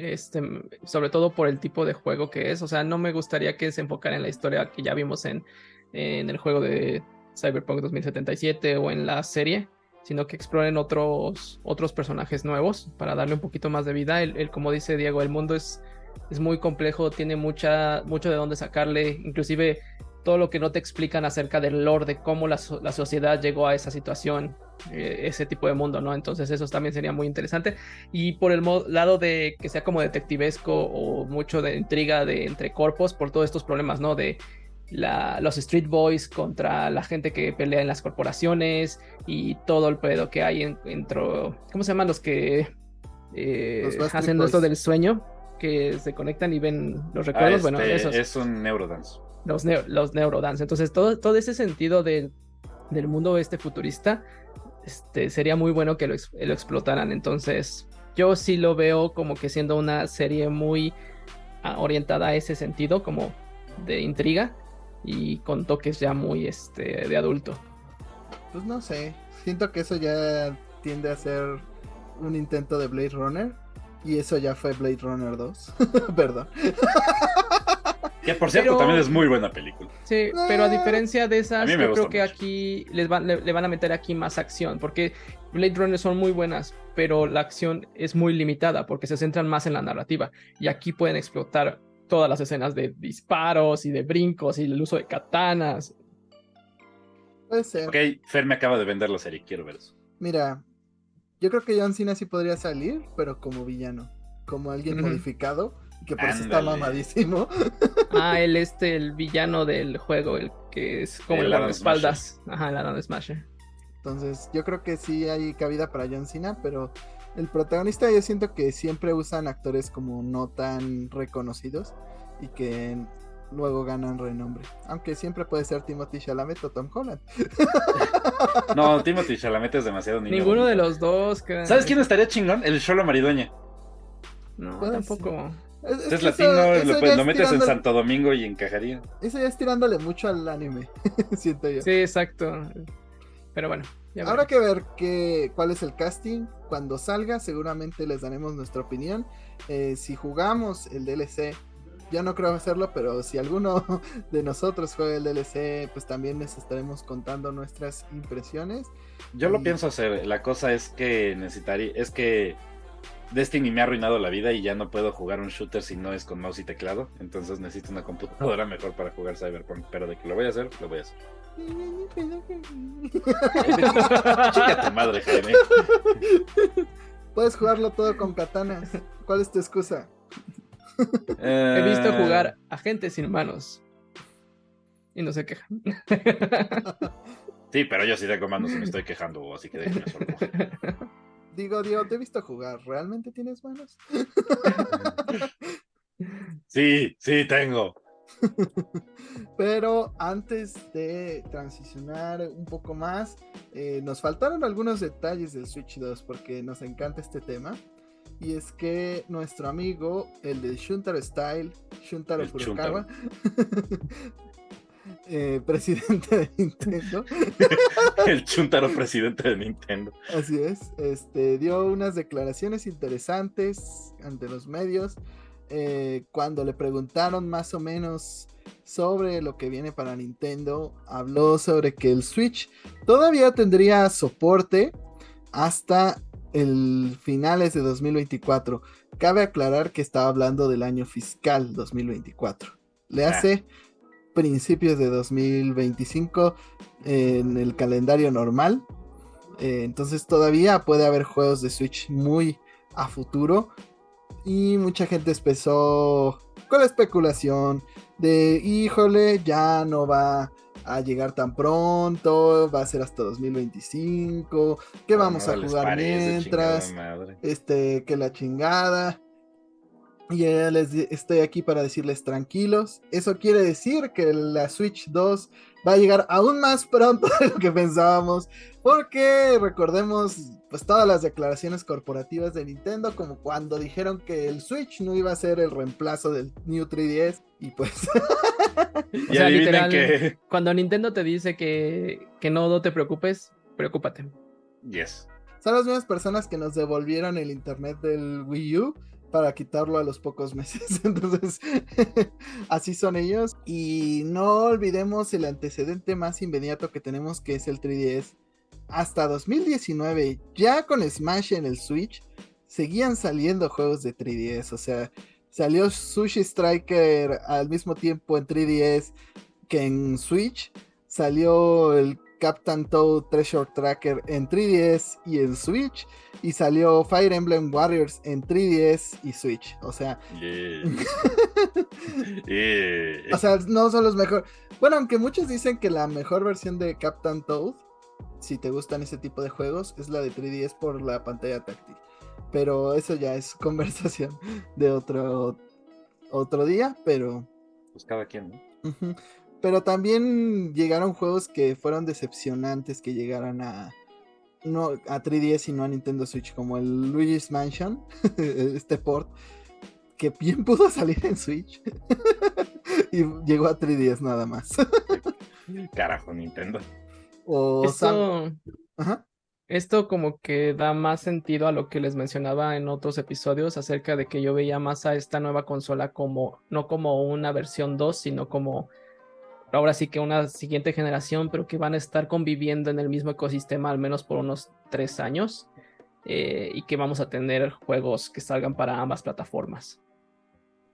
Este, sobre todo por el tipo de juego que es. O sea, no me gustaría que se enfocara en la historia que ya vimos en, en el juego de Cyberpunk 2077 o en la serie, sino que exploren otros, otros personajes nuevos para darle un poquito más de vida. El, como dice Diego, el mundo es, es muy complejo, tiene mucha, mucho de dónde sacarle, inclusive todo lo que no te explican acerca del lore de cómo la, la sociedad llegó a esa situación, eh, ese tipo de mundo, ¿no? Entonces eso también sería muy interesante. Y por el lado de que sea como detectivesco o mucho de intriga de entre corpos por todos estos problemas, ¿no? De la, los Street Boys contra la gente que pelea en las corporaciones y todo el pedo que hay en, dentro. ¿Cómo se llaman los que eh, Los hacen esto del sueño? Que se conectan y ven los recuerdos. Ah, bueno, este, esos. Es un Neurodance. Los, los neurodance. Entonces, todo, todo ese sentido del, del mundo este futurista este, sería muy bueno que lo explotaran. Entonces, yo sí lo veo como que siendo una serie muy ah, orientada a ese sentido, como de intriga y con toques ya muy este, de adulto. Pues no sé. Siento que eso ya tiende a ser un intento de Blade Runner. Y eso ya fue Blade Runner 2. Perdón. Que por cierto Pero- también es muy buena película. Sí, pero a Eh, diferencia de esas, yo creo que mucho. aquí les van, le, le van a meter aquí más acción, porque Blade Runner son muy buenas, pero la acción es muy limitada, porque se centran más en la narrativa, y aquí pueden explotar todas las escenas de disparos y de brincos y el uso de katanas. Puede ser. Ok, Fer me acaba de vender la serie, quiero ver eso. Mira, yo creo que John Cena sí podría salir, pero como villano. Como alguien modificado. Que por eso está Ándale. Ah, mamadísimo. el este, el villano del juego, el que es como El el guardaespaldas. Ajá, el Adam Smasher. Entonces, yo creo que sí hay cabida para John Cena, pero el protagonista yo siento que siempre usan actores como no tan reconocidos y que luego ganan renombre. Aunque siempre puede ser Timothy Chalamet o Tom Holland. No, Timothy Chalamet es demasiado niño. Ninguno de los dos. queda- ¿Sabes quién estaría chingón? El Cholo Maridueña. No, tampoco. Es, Es, que latino, eso lo, pues, es lo metes en Santo Domingo y encajaría. Eso ya es tirándole mucho al anime, siento yo. Sí, exacto. Pero bueno, ya Habrá que ver qué, cuál es el casting. Cuando salga, seguramente les daremos nuestra opinión. Eh, si jugamos el DLC, yo no creo hacerlo, pero si alguno de nosotros juega el DLC, pues también les estaremos contando nuestras impresiones. Yo lo pienso hacer. La cosa es que necesitaría. Es que Destiny me ha arruinado la vida y ya no puedo jugar un shooter si no es con mouse y teclado. Entonces necesito una computadora mejor para jugar Cyberpunk. Pero de que lo voy a hacer, lo voy a hacer. Chica tu madre, Jaime. Puedes jugarlo todo con katanas. ¿Cuál es tu excusa? He visto Eh, jugar a gente sin manos. Y no se quejan. Sí, pero yo sí tengo manos y me estoy quejando, así que déjeme solo. Digo, Dios, te he visto jugar. ¿Realmente tienes manos? Sí, sí, tengo. Pero antes de transicionar un poco más, eh, nos faltaron algunos detalles del Switch 2 porque nos encanta este tema. Y es que nuestro amigo, el de Shuntaro Style, Shuntaro El Furukawa, eh, presidente de Nintendo, El chuntaro presidente de Nintendo. así es, este, dio unas declaraciones interesantes ante los medios eh, cuando le preguntaron más o menos sobre lo que viene para Nintendo, habló sobre que el Switch todavía tendría soporte hasta el finales de 2024. Cabe aclarar que estaba hablando del año fiscal 2024. Le Ah. Principios de 2025 en el calendario normal. Eh, entonces todavía puede haber juegos de Switch muy a futuro. Y mucha gente empezó con la especulación de, híjole, ya no va a llegar tan pronto, va a ser hasta 2025, que vamos No a jugar mientras, este, que la chingada. Y ya les estoy aquí para decirles tranquilos. Eso quiere decir que la Switch 2 va a llegar aún más pronto de lo que pensábamos. Porque recordemos pues todas las declaraciones corporativas de Nintendo, como cuando dijeron que el Switch no iba a ser el reemplazo del New 3DS. Y pues Y sea, adivinen literal- que. Cuando Nintendo te dice que, que no, no te preocupes, preocúpate. Yes. son las mismas personas que nos devolvieron el internet del Wii U para quitarlo a los pocos meses. Entonces, así son ellos. Y no olvidemos el antecedente más inmediato que tenemos, que es el 3DS. Hasta 2019, ya con Smash en el Switch, seguían saliendo juegos de 3DS. O sea, salió Sushi Striker al mismo tiempo en 3DS que en Switch. Salió el Captain Toad Treasure Tracker en 3DS y en Switch. Y salió Fire Emblem Warriors en 3DS y Switch. O sea, O sea, no son los mejores. Bueno, aunque muchos dicen que la mejor versión de Captain Toad, si te gustan ese tipo de juegos, es la de 3DS por la pantalla táctil. Pero eso ya es conversación de otro, otro día, pero... pues cada quien, ¿no? Pero también llegaron juegos que fueron decepcionantes que llegaran a... No, a 3DS y no a Nintendo Switch, como el Luigi's Mansion, este port, que bien pudo salir en Switch y llegó a 3DS nada más. Carajo, Nintendo. o Sam- Esto, Ajá. esto como que da más sentido a lo que les mencionaba en otros episodios acerca de que yo veía más a esta nueva consola como, no como una versión 2, sino como ahora sí que una siguiente generación, pero que van a estar conviviendo en el mismo ecosistema al menos por unos tres años. eh, y que vamos a tener juegos que salgan para ambas plataformas.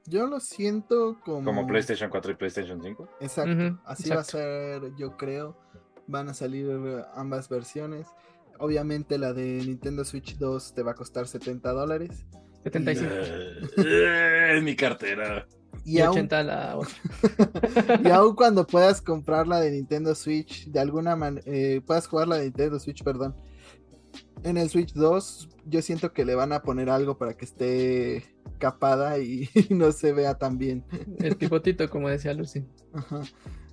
Yo lo siento como... Como PlayStation 4 y PlayStation 5. Exacto. Así va a ser, yo creo. Van a salir ambas versiones. Obviamente la de Nintendo Switch 2 te va a costar 70 dólares. 75 Eh, en mi cartera. Y Y aún, 80 la otra. y aún cuando puedas comprar la de Nintendo Switch, de alguna manera, puedas jugar la de Nintendo Switch, perdón. En el Switch 2, yo siento que le van a poner algo para que esté capada y no se vea tan bien. El pivotito, como decía Lucy. Ajá.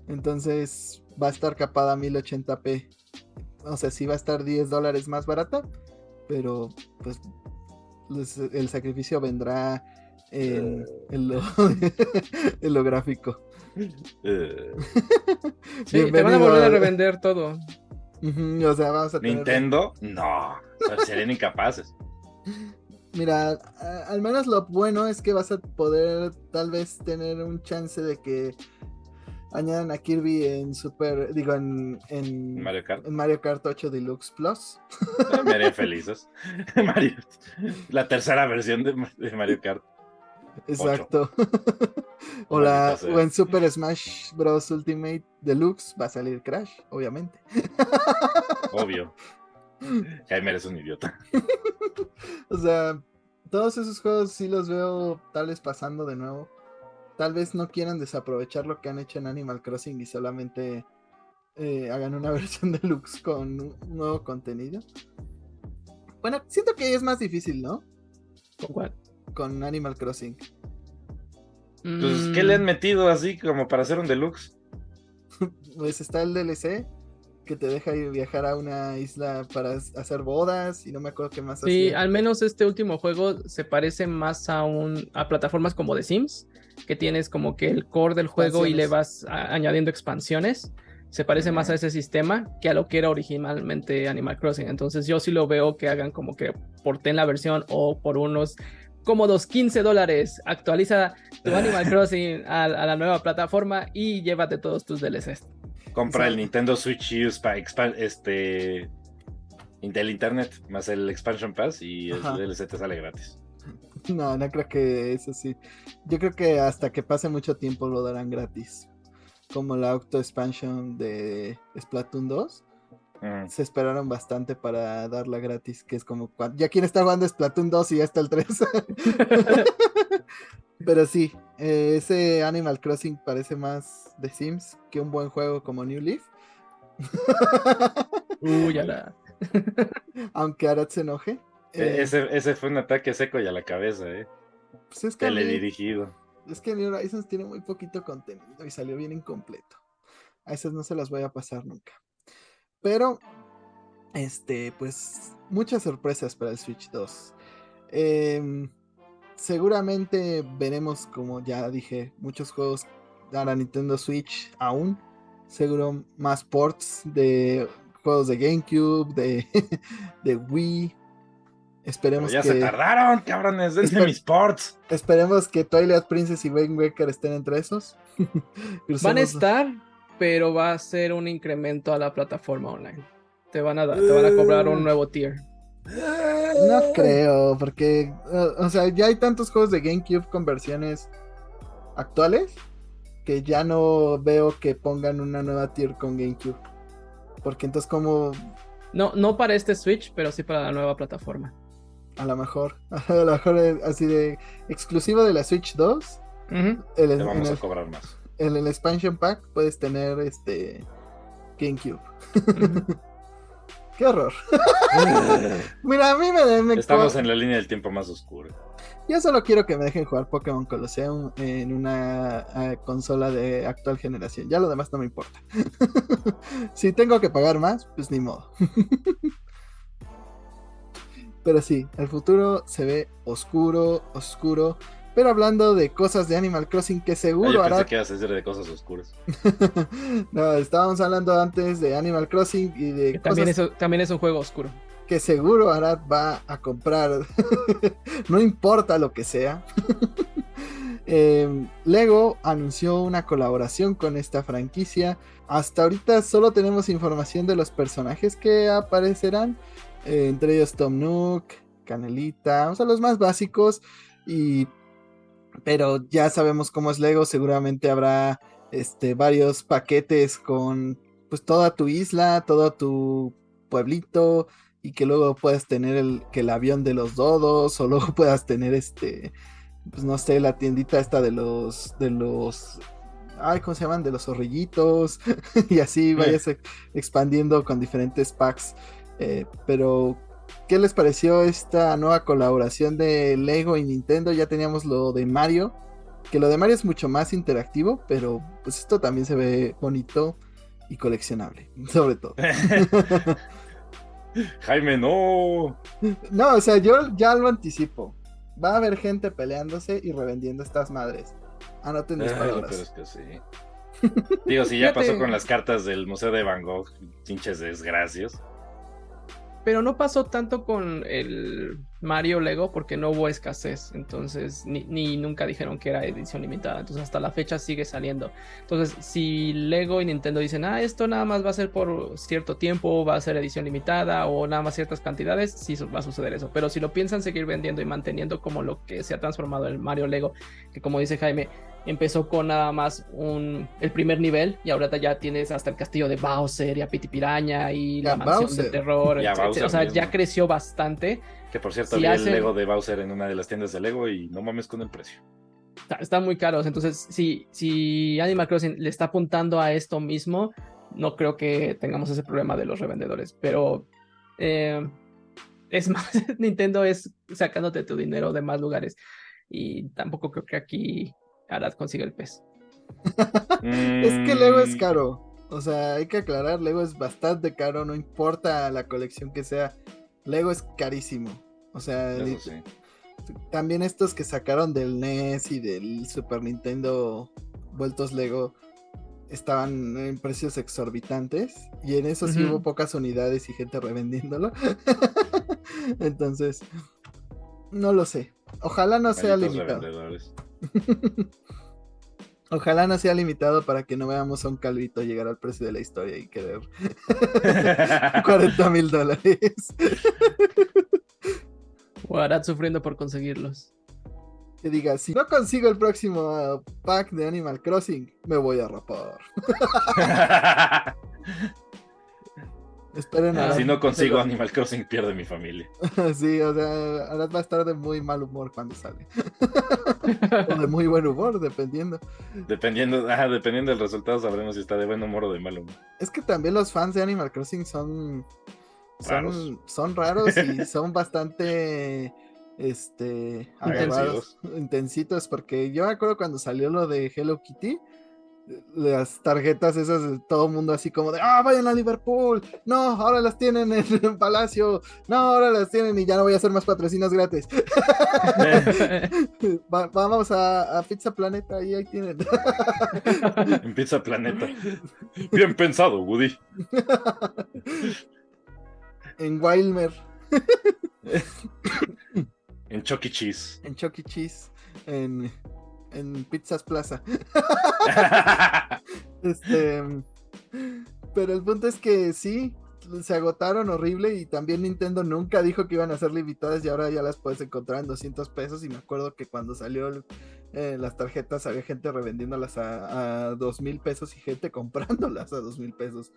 Entonces va a estar capada a 1080p. O sea, sí va a estar 10 dólares más barata, pero pues les- el sacrificio vendrá en, en lo, en lo gráfico. Eh, Sí, te van a volver a revender todo. O sea, vamos a tener... Nintendo, no. Serían incapaces. Mira, al menos lo bueno es que vas a poder tal vez tener un chance de que añadan a Kirby en Super, digo, en, en, Mario Kart. en Mario Kart 8 Deluxe Plus. Eh, Me haría felices. Mario- La tercera versión de Mario Kart. Exacto. o, la, o en Super Smash Bros. Ultimate Deluxe va a salir Crash, obviamente. Obvio. Jaime eres un idiota. O sea, todos esos juegos sí los veo tal vez pasando de nuevo. Tal vez no quieran desaprovechar lo que han hecho en Animal Crossing y solamente eh, hagan una versión deluxe con un nuevo contenido. Bueno, siento que es más difícil, ¿no? ¿Con cuál? Con Animal Crossing. Pues, Mm, ¿qué le han metido así como para hacer un deluxe? Pues está el DLC que te deja ir viajar a una isla para hacer bodas y no me acuerdo qué más Sí, hacía. al menos este último juego se parece más a un a plataformas como The Sims, que tienes como que el core del juego y le vas a- añadiendo expansiones. Se parece más a ese sistema que a lo que era originalmente Animal Crossing. Entonces yo sí lo veo que hagan como que porten la versión o por unos cómodos 15 dólares. Actualiza tu Animal Crossing a, a la nueva plataforma y llévate todos tus DLCs. Compra el. Nintendo Switch Use para este del internet más el expansion pass y el Ajá. DLC te sale gratis. No, no creo que eso sí. Yo creo que hasta que pase mucho tiempo lo darán gratis. Como la auto expansion de Splatoon 2. Mm. Se esperaron bastante para darla gratis. Que es como cuando ya quien está jugando Splatoon 2 y ya está el 3. Pero sí, eh, ese Animal Crossing parece más de Sims que un buen juego como New Leaf. Uy, ya la- Aunque Arad se enoje. E- eh, Ese, ese fue un ataque seco y a la cabeza, eh. pues es que a mí- Teledirigido. Es que New Horizons tiene muy poquito contenido y salió bien incompleto. A esas no se las voy a pasar nunca. Pero, este, pues, muchas sorpresas para el Switch 2. Em, seguramente veremos, como ya dije, muchos juegos a la Nintendo Switch aún. Seguro más ports de juegos de GameCube, de, de Wii. Pero Esperemos ya que... se tardaron, cabrones, denme Esper- mis ports. Esperemos que Twilight Princess y Wind Waker estén entre esos. Van a estar, pero va a ser un incremento a la plataforma online. Te van a, dar- te van a cobrar un nuevo tier. No creo, porque, o sea, ya hay tantos juegos de GameCube con versiones actuales que ya no veo que pongan una nueva tier con GameCube. Porque entonces, como No, no para este Switch, pero sí para la nueva plataforma. a lo mejor, a lo mejor eh, así de exclusivo de la Switch 2, Ujú. el- Te vamos el, a cobrar más. En el expansion pack puedes tener este GameCube. Qué horror. Mira, a mí me, me Estamos en la línea del tiempo más oscura. Yo solo quiero que me dejen jugar Pokémon Colosseum en una eh, consola de actual generación. Ya lo demás no me importa. si tengo que pagar más, pues ni modo. Pero sí, el futuro se ve oscuro, oscuro. Pero hablando de cosas de Animal Crossing que Ah, seguro yo pensé hará. que ibas a decir de cosas oscuras. no, estábamos hablando antes de Animal Crossing y de Que también, cosas es, también es un juego oscuro. que seguro Arad va a comprar. no importa lo que sea. Eh, Lego anunció una colaboración con esta franquicia. Hasta ahorita solo tenemos información de los personajes que aparecerán. eh, entre ellos Tom Nook, Canelita, o sea, los más básicos. Y. Pero ya sabemos cómo es Lego. Seguramente habrá este, varios paquetes con pues toda tu isla, todo tu pueblito. Y que luego puedas tener el, que el avión de los dodos. O luego puedas tener este pues no sé, la tiendita esta de los, de los, ay, ¿cómo se llaman? De los zorrillitos, y así vayas ex- expandiendo con diferentes packs. Eh, pero, ¿qué les pareció esta nueva colaboración de Lego y Nintendo? Ya teníamos lo de Mario, que lo de Mario es mucho más interactivo, pero pues esto también se ve bonito y coleccionable, sobre todo. Jaime, no. No, o sea, yo ya lo anticipo. Va a haber gente peleándose y revendiendo estas madres. Anoten mis Ay, palabras. pero es que sí. Digo, si ya pasó con las cartas del Museo de Van Gogh, pinches desgracias. Pero no pasó tanto con el Mario Lego porque no hubo escasez. Entonces, ni, ni nunca dijeron que era edición limitada. Entonces, hasta la fecha sigue saliendo. Entonces, si Lego y Nintendo dicen, ah, esto nada más va a ser por cierto tiempo, va a ser edición limitada o nada más ciertas cantidades, sí va a suceder eso. Pero si lo piensan seguir vendiendo y manteniendo como lo que se ha transformado el Mario Lego, que como dice Jaime, empezó con nada más un, el primer nivel y ahora ya tienes hasta el castillo de Bowser y a Piti Piraña y la mansión Bowser. del terror. Y o sea, mismo. ya creció bastante. Que por cierto, Si vi hacen- el Lego de Bowser en una de las tiendas de Lego y no mames con el precio. Está- Están muy caros. Entonces, si, si Animal Crossing le está apuntando a esto mismo, no creo que tengamos ese problema de los revendedores. Pero eh, es más, Nintendo es sacándote tu dinero de más lugares. Y tampoco creo que aquí Arad consiga el pez. Es que Lego es Mm, caro. O sea, hay que aclarar, Lego es bastante caro, no importa la colección que sea. Lego es carísimo. O sea, sí. también estos que sacaron del NES y del Super Nintendo vueltos Lego estaban en precios exorbitantes y en eso sí hubo pocas unidades y gente revendiéndolo. Entonces, no lo sé. Ojalá no sea limitado. Ojalá no sea limitado para que no veamos a un calvito llegar al precio de la historia y querer 40 mil dólares. O Arad sufriendo por conseguirlos. Que diga, si no consigo el próximo pack de Animal Crossing, me voy a rapar. Esperen a Ah, si no consigo pero- Animal Crossing, pierde mi familia. Sí, o sea, Arad va a estar de muy mal humor cuando sale. o de muy buen humor, dependiendo. Dependiendo, ah, dependiendo del resultado, sabremos si está de buen humor o de mal humor. Es que también los fans de Animal Crossing son. Raros. Son, son raros y son bastante. Este. agarrados, intensitos. Porque yo me acuerdo cuando salió lo de Hello Kitty. Las tarjetas esas de todo el mundo así como de ah vayan a Liverpool no ahora las tienen en el Palacio no ahora las tienen y ya no voy a hacer más patrocinas gratis Va- vamos a, a Pizza Planeta y ahí tienen En Pizza Planeta. Bien pensado, Woody. en Wilmer En Chuck E. Cheese. en Chuck E. Cheese en, en Pizzas Plaza Este, pero el punto es que sí, se agotaron horrible y también Nintendo nunca dijo que iban a ser limitadas y ahora ya las puedes encontrar en 200 pesos y me acuerdo que cuando salió el- eh, las tarjetas había gente revendiéndolas a, a 2 mil pesos y gente comprándolas a 2 mil pesos.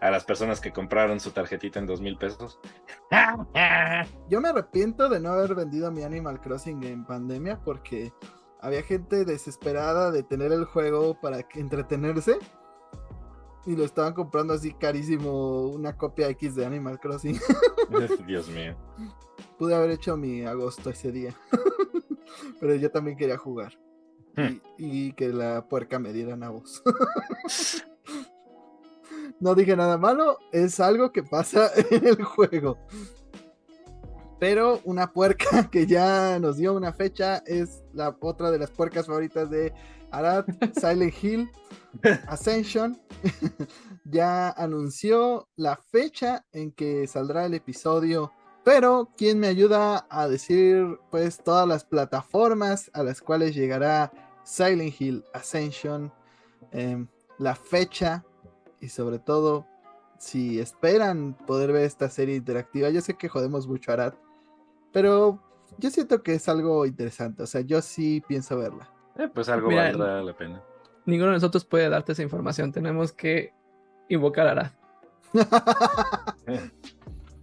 A las personas que compraron su tarjetita en dos mil pesos. Yo me arrepiento de no haber vendido mi Animal Crossing en pandemia porque había gente desesperada de tener el juego para entretenerse. Y lo estaban comprando así carísimo, una copia X de Animal Crossing. Dios mío. Pude haber hecho mi agosto ese día. Pero yo también quería jugar. Hmm. Y, y que la puerca me diera nabos. no dije nada malo, es algo que pasa en el juego. Pero una puerca que ya nos dio una fecha es la otra de las puercas favoritas de Arad, Silent Hill Ascension. ya anunció la fecha en que saldrá el episodio. Pero, ¿quién me ayuda a decir, pues, todas las plataformas a las cuales llegará Silent Hill Ascension? Em, la fecha y sobre todo, si esperan poder ver esta serie interactiva. Yo sé que jodemos mucho a Arad, pero yo siento que es algo interesante. O sea, yo sí pienso verla. Eh, pues algo Mira, valdrá la pena. Ninguno de nosotros puede darte esa información. Tenemos que invocar a Arad.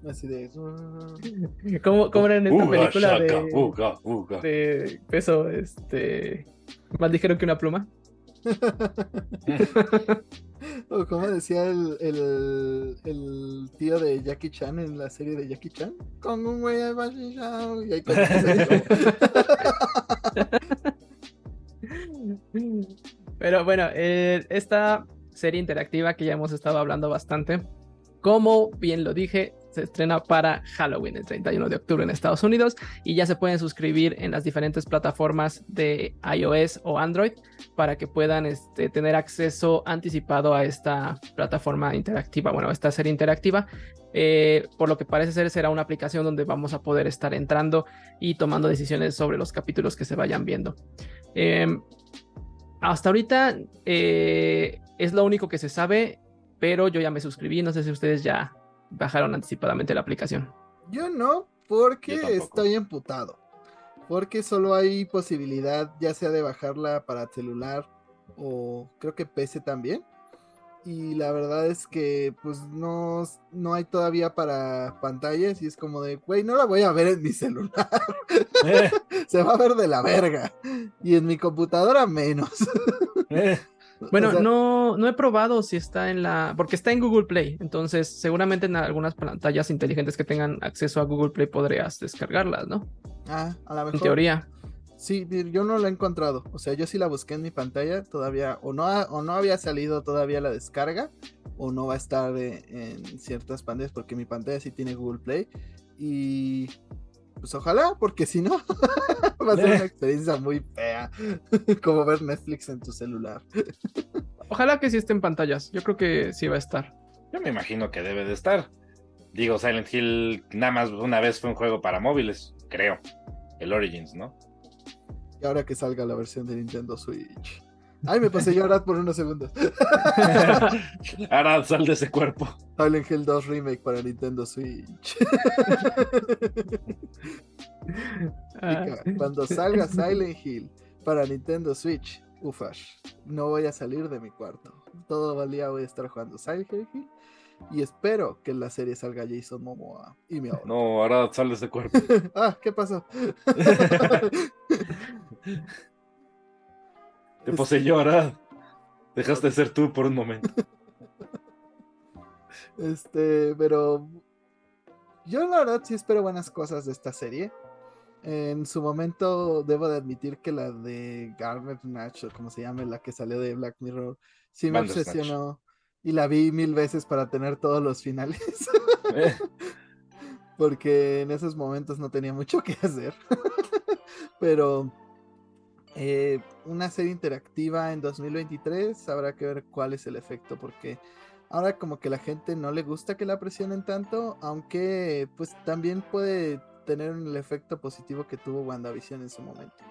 Así de. ¿Cómo, cómo era en esta Uga, película shaka, de, uga, uga. de peso? Este. Más dijeron que una pluma. O como decía el, el, tío de Jackie Chan en la serie de Jackie Chan. Con un güey de Bashi Shao", y ahí. Pero bueno, eh, esta serie interactiva que ya hemos estado hablando bastante, como bien lo dije, se estrena para Halloween el 31 de octubre en Estados Unidos y ya se pueden suscribir en las diferentes plataformas de iOS o Android para que puedan este, tener acceso anticipado a esta plataforma interactiva, bueno, esta serie interactiva. Eh, por lo que parece ser será una aplicación donde vamos a poder estar entrando y tomando decisiones sobre los capítulos que se vayan viendo. Em, hasta ahorita eh, es lo único que se sabe, pero yo ya me suscribí. No sé si ustedes ya bajaron anticipadamente la aplicación. Yo no, porque Yo estoy emputado. Porque solo hay posibilidad, ya sea de bajarla para celular o creo que PC también. Y la verdad es que pues no, no hay todavía para pantallas y es como de, güey, no la voy a ver en mi celular. Eh, Se va a ver de la verga. Y en mi computadora menos. eh. Bueno, O sea, no, no he probado si está en la. Porque está en Google Play. Entonces, seguramente en algunas pantallas inteligentes que tengan acceso a Google Play podrías descargarlas, ¿no? Ah, a En mejor. teoría. Sí, yo no la he encontrado. O sea, yo sí la busqué en mi pantalla todavía. O no, ha- o no había salido todavía la descarga. O no va a estar eh, en ciertas pantallas. Porque mi pantalla sí tiene Google Play. Y pues ojalá, porque si no, va a ser una experiencia muy fea. Como ver Netflix en tu celular. Ojalá que sí esté en pantallas. Yo creo que sí va a estar. Yo me imagino que debe de estar. Digo, Silent Hill nada más una vez fue un juego para móviles, creo. El Origins, ¿no? Y ahora que salga la versión de Nintendo Switch. Ay, me pasé yo ahora por unos segundos. Ahora sal de ese cuerpo. Silent Hill 2 Remake para Nintendo Switch. Ah, Chica, Cuando salga Silent Hill para Nintendo Switch, ufas, no voy a salir de mi cuarto. Todo el día voy a estar jugando Silent Hill y espero que en la serie salga Jason Momoa y me ahorro. No, ahora sal de ese cuerpo. ah, ¿qué pasó? Te poseyó, Arad. Dejaste de ser tú por un momento. Este, pero yo la verdad sí espero buenas cosas de esta serie. En su momento debo de admitir que la de Garnet Natch, o como se llame, la que salió de Black Mirror, sí me obsesionó y la vi mil veces para tener todos los finales. Eh, porque en esos momentos no tenía mucho que hacer. Pero eh, una serie interactiva en 2023 habrá que ver cuál es el efecto, porque ahora como que la gente no le gusta que la presionen tanto, aunque pues también puede tener el efecto positivo que tuvo WandaVision en su momento.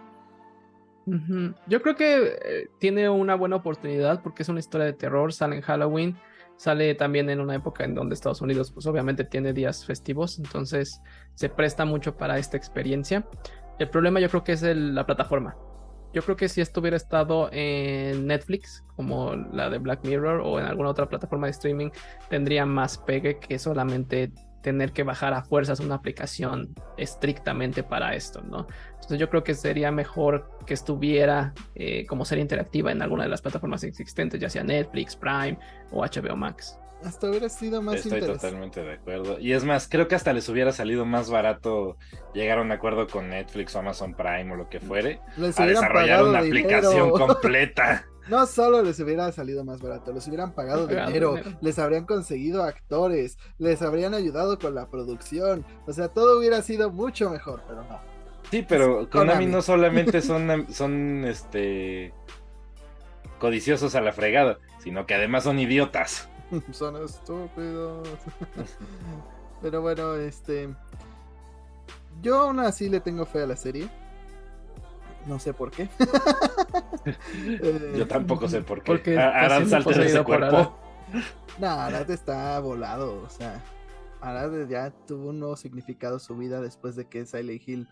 Yo creo que eh, tiene una buena oportunidad porque es una historia de terror, sale en Halloween, sale también en una época en donde Estados Unidos pues obviamente tiene días festivos, entonces se presta mucho para esta experiencia. El problema yo creo que es el- la plataforma. Yo creo que si esto hubiera estado en Netflix, como la de Black Mirror, o en alguna otra plataforma de streaming, tendría más pegue que solamente tener que bajar a fuerzas una aplicación estrictamente para esto, ¿no? Entonces yo creo que sería mejor que estuviera eh, como serie interactiva en alguna de las plataformas existentes, ya sea Netflix, Prime o HBO Max. Hasta hubiera sido más Estoy totalmente de acuerdo. Y es más, creo que hasta les hubiera salido más barato llegar a un acuerdo con Netflix o Amazon Prime o lo que fuere Les a hubieran desarrollar pagado una dinero. aplicación completa. No solo les hubiera salido más barato, les hubieran pagado Pagado dinero, dinero. les habrían conseguido actores, les habrían ayudado con la producción, o sea, todo hubiera sido mucho mejor, pero no. Sí, pero Konami Konami. no solamente son, son este codiciosos a la fregada, sino que además son idiotas. Son estúpidos. pero bueno, este. Yo aún así le tengo fe a la serie. No sé por qué. Eh, Yo tampoco sé por qué. Porque siendo saltos de ese cuerpo. No, Arad está volado, o sea, Arad ya tuvo un nuevo significado su vida después de que Silent Hill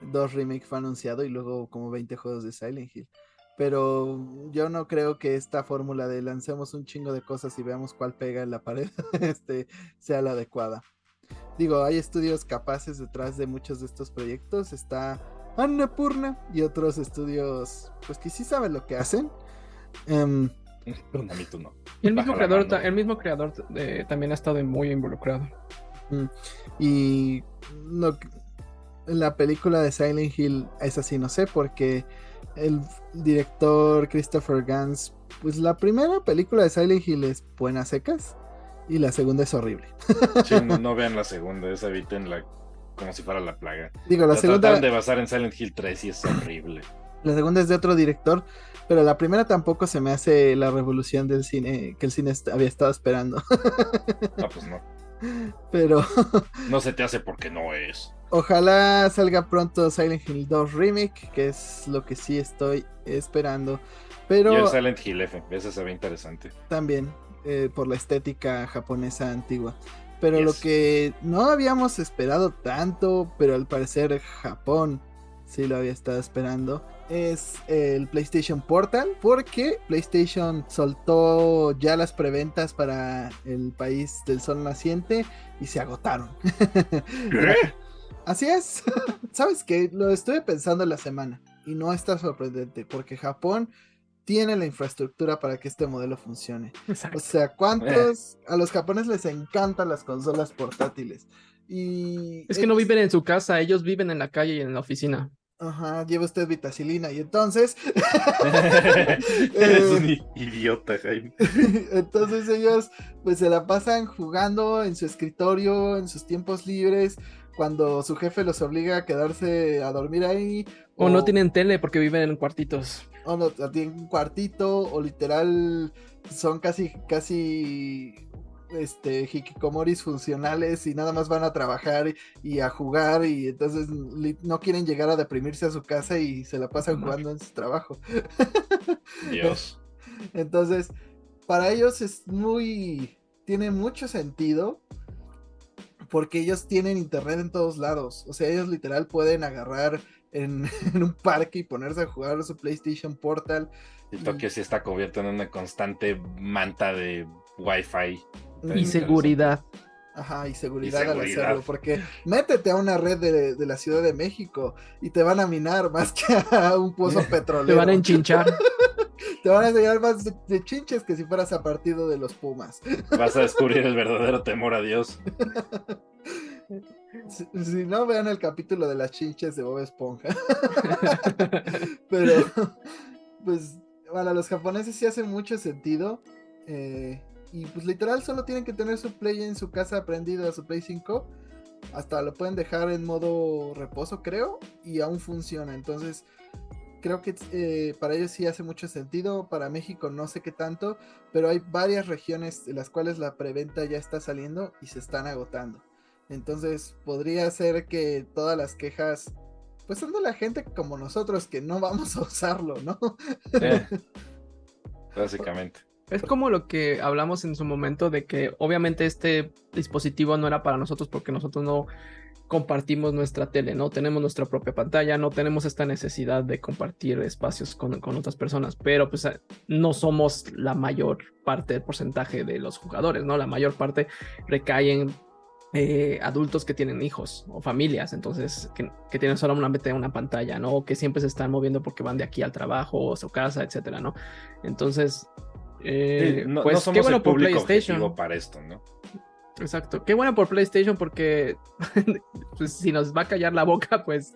2 Remake fue anunciado y luego como 20 juegos de Silent Hill. Pero yo no creo que esta fórmula de lancemos un chingo de cosas y veamos cuál pega en la pared este, sea la adecuada. Digo, hay estudios capaces detrás de muchos de estos proyectos. Está Annapurna y otros estudios, pues que sí saben lo que hacen. Em, Konami, tú no. Y el mismo creador, el mismo creador eh, también ha estado muy involucrado. Mm, Y en la película de Silent Hill es así, no sé, porque el director Christopher Gans, pues la primera película de Silent Hill es buenas secas y la segunda es horrible. Sí, no, no vean la segunda, esa evítenla como si fuera la plaga. Digo, la La segunda, de basar en Silent Hill 3 y es horrible. la segunda es de otro director, pero la primera tampoco se me hace la revolución del cine que el cine había estado esperando. No, pues no. pero No se te hace porque no es. Ojalá salga pronto Silent Hill 2 Remake, que es lo que sí estoy esperando. Pero Y el Silent Hill F, ese se ve interesante. también eh, por la estética japonesa antigua. Pero lo que no habíamos esperado tanto, pero al parecer Japón sí lo había estado esperando, es el PlayStation Portal, porque PlayStation soltó ya las preventas para el país del sol naciente y se agotaron. Así es. ¿Sabes qué? Lo estuve pensando en la semana y no está sorprendente porque Japón tiene la infraestructura para que este modelo funcione. O sea, ¿cuántos? A los japoneses les encantan las consolas portátiles. Y Es que no viven en su casa, ellos viven en la calle y en la oficina. Ajá, lleva usted vitacilina y entonces Eres un i- idiota, Jaime. Entonces ellos pues se la pasan jugando en su escritorio, en sus tiempos libres, cuando su jefe los obliga a quedarse a dormir ahí. O no tienen tele porque viven en cuartitos. O no, tienen un cuartito, o literal son casi, casi este hikikomoris funcionales y nada más van a trabajar y, y a jugar y entonces no quieren llegar a deprimirse a su casa y se la pasan No. jugando en su trabajo. Dios. Entonces, para ellos es muy. Tiene mucho sentido. Porque ellos tienen internet en todos lados. O sea, ellos literal pueden agarrar en, en un parque y ponerse a jugar su PlayStation Portal. Y Tokio sí está cubierto en una constante manta de Wi-Fi. Y seguridad. Ajá, y seguridad, Y al hacerlo. Porque métete a una red de, de la Ciudad de México y te van a minar más que a un pozo petrolero. Te van a enchinchar. Te van a enseñar más de, de chinches que si fueras a partido de los Pumas. Vas a descubrir el verdadero temor a Dios. Si, si no, vean el capítulo de las chinches de Bob Esponja. Pero, pues, para los japoneses sí hace mucho sentido. eh, y pues literal solo tienen que tener su Play en su casa prendido a su Play 5. Hasta lo pueden dejar en modo reposo, creo. Y aún funciona. Entonces, creo que eh, para ellos sí hace mucho sentido. Para México no sé qué tanto. Pero hay varias regiones en las cuales la preventa ya está saliendo y se están agotando. Entonces podría ser que todas las quejas, pues son de la gente como nosotros que no vamos a usarlo, ¿no? Eh, básicamente. Es como lo que hablamos en su momento de que obviamente este dispositivo no era para nosotros porque nosotros no compartimos nuestra tele, no tenemos nuestra propia pantalla, no tenemos esta necesidad de compartir espacios con, con otras personas, pero pues no somos la mayor parte del porcentaje de los jugadores, ¿no? La mayor parte recae en eh, adultos que tienen hijos o familias, entonces que, que tienen solamente una pantalla, ¿no? O que siempre se están moviendo porque van de aquí al trabajo o a su casa, etcétera, ¿no? Entonces, eh, Sí, no, pues no somos qué bueno el por PlayStation. para esto, ¿no? Exacto, qué bueno por PlayStation porque pues, si nos va a callar la boca, pues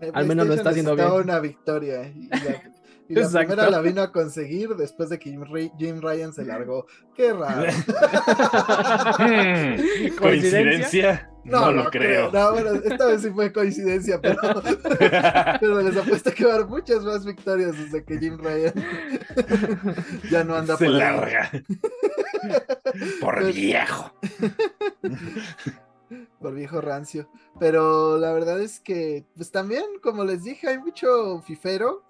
Eh, Al menos lo está haciendo bien. una victoria. Y la, y la Exacto. primera la vino a conseguir después de que Jim, Ry- Jim Ryan se largó. Qué raro. ¿Coincidencia? No, lo creo. No, bueno, esta vez sí fue coincidencia, pero, pero les apuesto que va a haber muchas más victorias desde que Jim Ryan ya no anda Se por ahí. larga. Por Pues- viejo. por viejo rancio. Pero la verdad es que, pues también, como les dije, hay mucho fifero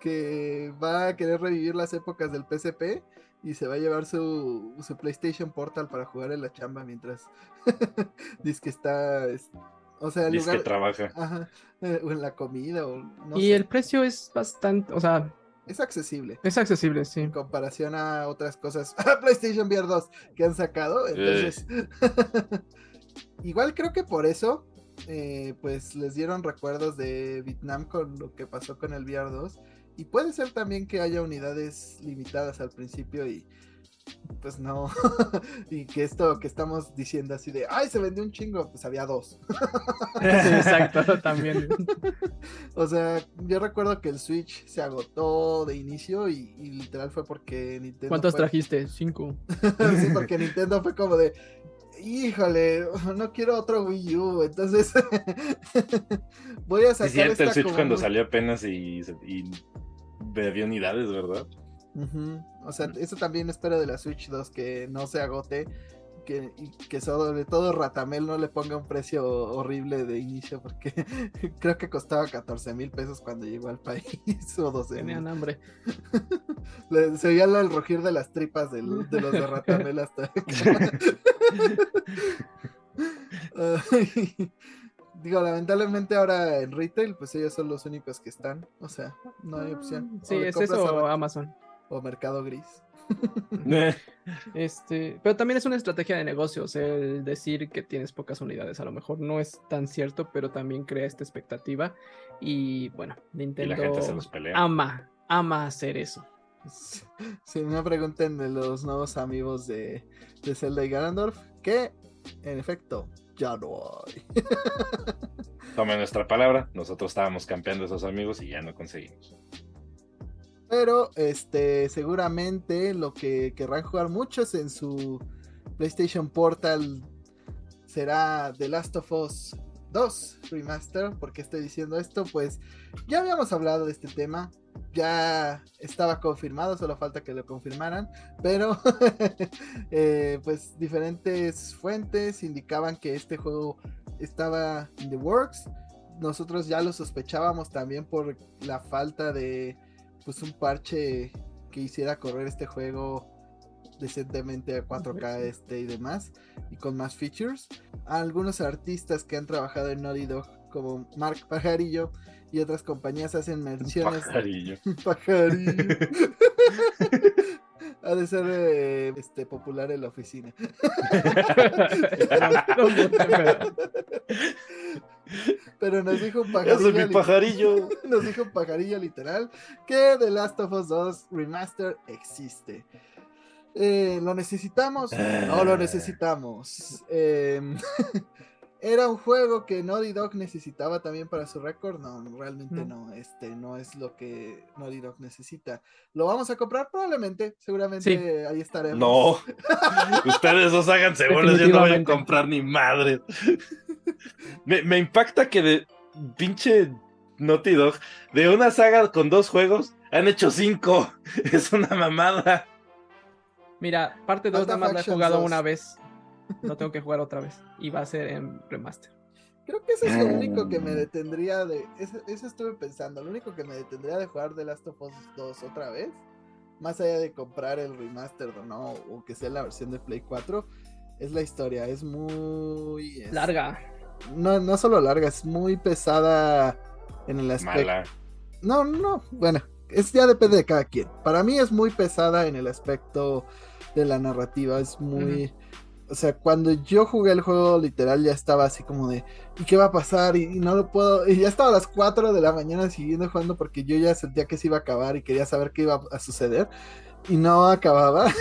que va a querer revivir las épocas del PSP y se va a llevar su, su PlayStation Portal para jugar en la chamba mientras dice que está, es- o sea, en Dice que lugar, trabaja. ajá, eh, o en la comida o no y sé, el precio es bastante, o sea, es accesible. es accesible, sí. En comparación a otras cosas, PlayStation VR 2 que han sacado, entonces igual creo que por eso eh, pues les dieron recuerdos de Vietnam con lo que pasó con el VR 2 y puede ser también que haya unidades limitadas al principio y pues no y que esto que estamos diciendo así de ay se vendió un chingo pues había dos Sí, exacto, también. o sea yo recuerdo que el Switch se agotó de inicio y, y literal fue porque Nintendo ¿Cuántos fue- trajiste? Cinco. sí, porque Nintendo fue como de, híjole, no quiero otro Wii U, entonces voy a sacar es cierto, el Switch como cuando salió apenas y, y había unidades, ¿verdad? O sea, eso también espero de la Switch 2, que no se agote, que, y que sobre todo Ratamel no le ponga un precio horrible de inicio, porque creo que costaba 14 mil pesos cuando llegó al país, o 12 Tenían hambre. Le- Se veía el rugir de las tripas del- de los de Ratamel hasta Ay, Digo, lamentablemente ahora en retail, pues ellos son los únicos que están. O sea, no hay opción. Sí, O le es eso a- Amazon. o Mercado Gris. Este, pero también es una estrategia de negocios el decir que tienes pocas unidades. A lo mejor no es tan cierto, pero también crea esta expectativa. Y bueno, y Nintendo la gente se los pelea. ama, ama hacer eso. Si me pregunten de los nuevos amigos de, de Zelda y Ganondorf, que en efecto ya no hay. Tome nuestra palabra, nosotros estábamos campeando a esos amigos y ya no conseguimos. Pero este, seguramente lo que querrán jugar muchos en su PlayStation Portal será The Last of Us 2 Remaster. ¿Por qué estoy diciendo esto? Pues ya habíamos hablado de este tema. Ya estaba confirmado, solo falta que lo confirmaran. Pero eh, pues diferentes fuentes indicaban que este juego estaba in the works. Nosotros ya lo sospechábamos también por la falta de pues un parche que hiciera correr este juego decentemente a 4K este y demás y con más features. Algunos artistas que han trabajado en Naughty Dog como Mark Pajarillo y otras compañías hacen menciones Pajarillo. Pajarillo. ha de ser eh, este popular en la oficina. Pero nos dijo un pajarillo. es mi pajarillo. nos dijo un pajarillo literal que The Last of Us 2 Remaster existe. Eh, ¿Lo necesitamos? No lo necesitamos. Eh, ¿Era un juego que Naughty Dog necesitaba también para su récord? No, realmente No. no. Este no es lo que Naughty Dog necesita. ¿Lo vamos a comprar? Probablemente. Seguramente Sí. ahí estaremos. No. Ustedes dos háganse bolas, yo no voy a comprar ni madre. Me, me impacta que de pinche Naughty Dog, de una saga con dos juegos, han hecho cinco. Es una mamada. Mira, parte 2 Falta nada más la he jugado 2. una vez. No tengo que jugar otra vez. Y va a ser en remaster. Creo que eso es lo Ah. único que me detendría de. Eso, eso estuve pensando. Lo único que me detendría de jugar The Last of Us 2 otra vez. Más allá de comprar el remaster o no, o que sea la versión de Play 4, es la historia. Es muy. es- Larga. No, no solo larga, es muy pesada en el aspecto. Mala. No, no, bueno, es ya depende de cada quien. Para mí es muy pesada en el aspecto de la narrativa, es muy... o sea, cuando yo jugué el juego, literal ya estaba así como de, ¿y qué va a pasar? Y, no lo puedo, y ya estaba a las 4 de la mañana siguiendo jugando porque yo ya sentía que se iba a acabar y quería saber qué iba a suceder. Y no acababa.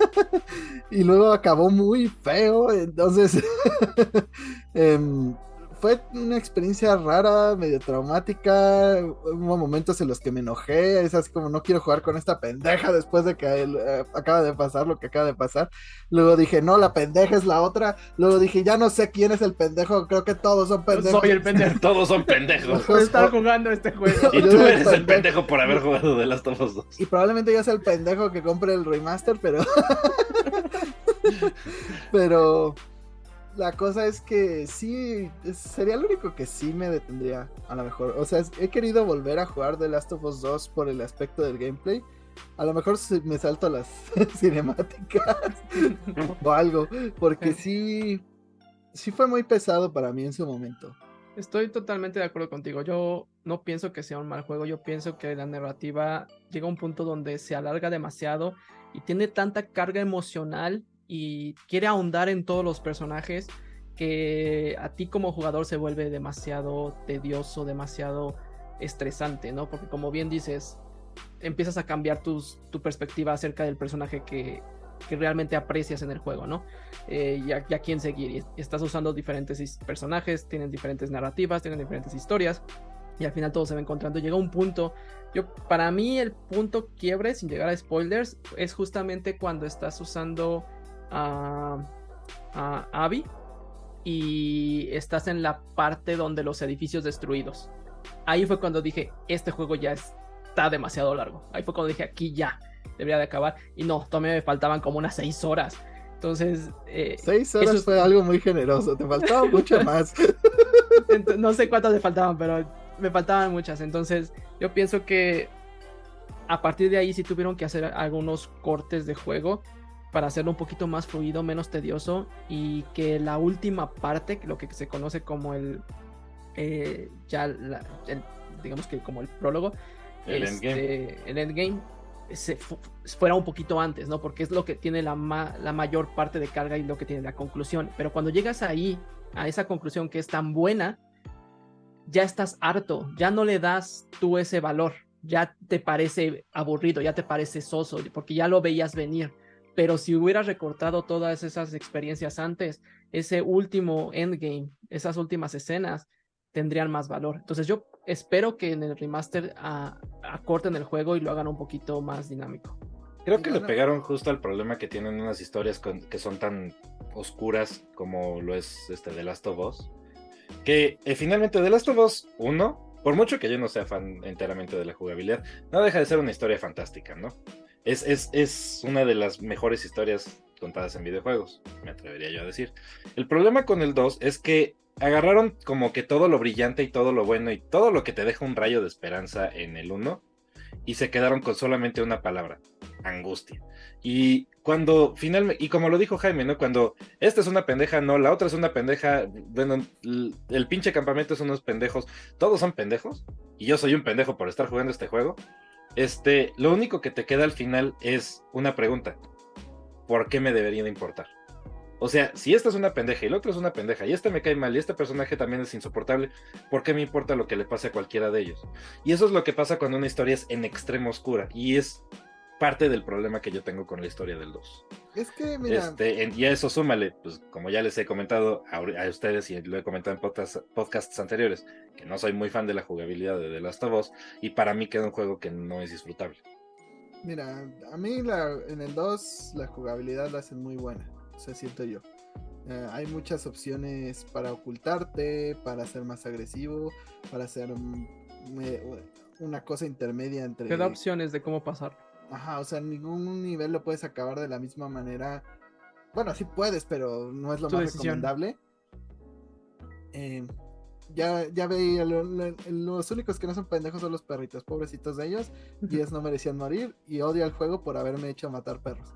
y luego acabó muy feo, entonces... Em, fue una experiencia rara, medio traumática. Hubo momentos en los que me enojé. Es así como no quiero jugar con esta pendeja después de que eh, acaba de pasar lo que acaba de pasar. Luego dije, no, la pendeja es la otra. Luego dije, ya no sé quién es el pendejo. Creo que todos son pendejos. soy el pendejo. todos son pendejos. Por estar jugando este juego. Y tú eres el pendejo por haber jugado The Last of Us 2. Y probablemente yo sea el pendejo que compre el remaster, pero. pero la cosa es que sí, sería el único que sí me detendría, a lo mejor. O sea, he querido volver a jugar The Last of Us 2 por el aspecto del gameplay. A lo mejor me salto las cinemáticas o algo, porque sí, sí fue muy pesado para mí en su momento. Estoy totalmente de acuerdo contigo. Yo no pienso que sea un mal juego. Yo pienso que la narrativa llega a un punto donde se alarga demasiado y tiene tanta carga emocional y quiere ahondar en todos los personajes que a ti como jugador se vuelve demasiado tedioso, demasiado estresante, ¿no? Porque como bien dices, empiezas a cambiar tus, tu perspectiva acerca del personaje que, que realmente aprecias en el juego, ¿no? Eh, y, a, quién seguir. Estás usando diferentes personajes, tienen diferentes narrativas, tienen diferentes historias. Y al final todo se va encontrando. Llega un punto. Yo, para mí, el punto quiebre, sin llegar a spoilers, es justamente cuando estás usando a, a Abby y estás en la parte donde los edificios destruidos. Ahí fue cuando dije, este juego ya está demasiado largo. Ahí fue cuando dije, aquí ya debería de acabar. Y no, todavía me faltaban como unas seis horas. Entonces... Eh, seis horas fue algo muy generoso, te faltaba mucho más. no sé cuántas me faltaban, pero me faltaban muchas. Entonces yo pienso que a partir de ahí sí tuvieron que hacer algunos cortes de juego para hacerlo un poquito más fluido, menos tedioso y que la última parte, lo que se conoce como el, eh, ya digamos que como el prólogo, el endgame, este, el endgame se fuera un poquito antes, ¿no? Porque es lo que tiene la, la mayor parte de carga y lo que tiene la conclusión. Pero cuando llegas ahí, a esa conclusión que es tan buena, ya estás harto, ya no le das tú ese valor, ya te parece aburrido, ya te parece soso, porque ya lo veías venir pero si hubieras recortado todas esas experiencias antes, ese último endgame, esas últimas escenas, tendrían más valor. Entonces yo espero que en el remaster ah, acorten el juego y lo hagan un poquito más dinámico. Creo que le pegaron justo al problema que tienen unas historias que son tan oscuras como lo es este The Last of Us. Que eh, finalmente The Last of Us 1, por mucho que yo no sea fan enteramente de la jugabilidad, no deja de ser una historia fantástica, ¿no? Es, una de las mejores historias contadas en videojuegos, me atrevería yo a decir. El problema con el 2 es que agarraron como que todo lo brillante y todo lo bueno y todo lo que te deja un rayo de esperanza en el 1 y se quedaron con solamente una palabra, angustia. Y cuando finalmente, y como lo dijo Jaime, ¿no? Cuando esta es una pendeja, no, la otra es una pendeja, bueno, el pinche campamento es unos pendejos, todos son pendejos, y yo soy un pendejo por estar jugando este juego, este, lo único que te queda al final es una pregunta. ¿Por qué me debería de importar? O sea, si esta es una pendeja y el otro es una pendeja y este me cae mal y este personaje también es insoportable, ¿por qué me importa lo que le pase a cualquiera de ellos? Y eso es lo que pasa cuando una historia es en extremo oscura y es parte del problema que yo tengo con la historia del 2. Es que, mira. Este, y a eso súmale, pues como ya les he comentado a, ustedes y lo he comentado en podcasts anteriores, que no soy muy fan de la jugabilidad de The Last of Us, y para mí queda un juego que no es disfrutable. Mira, a mí la, en el 2 la jugabilidad la hacen muy buena, o sea, siento yo. Eh, hay muchas opciones para ocultarte, para ser más agresivo, para hacer mm, una cosa intermedia entre. Te da opciones de cómo pasar. Ajá, o sea, en ningún nivel lo puedes acabar de la misma manera. Bueno, sí puedes, pero no es lo más recomendable. Eh, ya, ya veía, los únicos que no son pendejos son los perritos, pobrecitos de ellos, y es no merecían morir, y odio al juego por haberme hecho matar perros.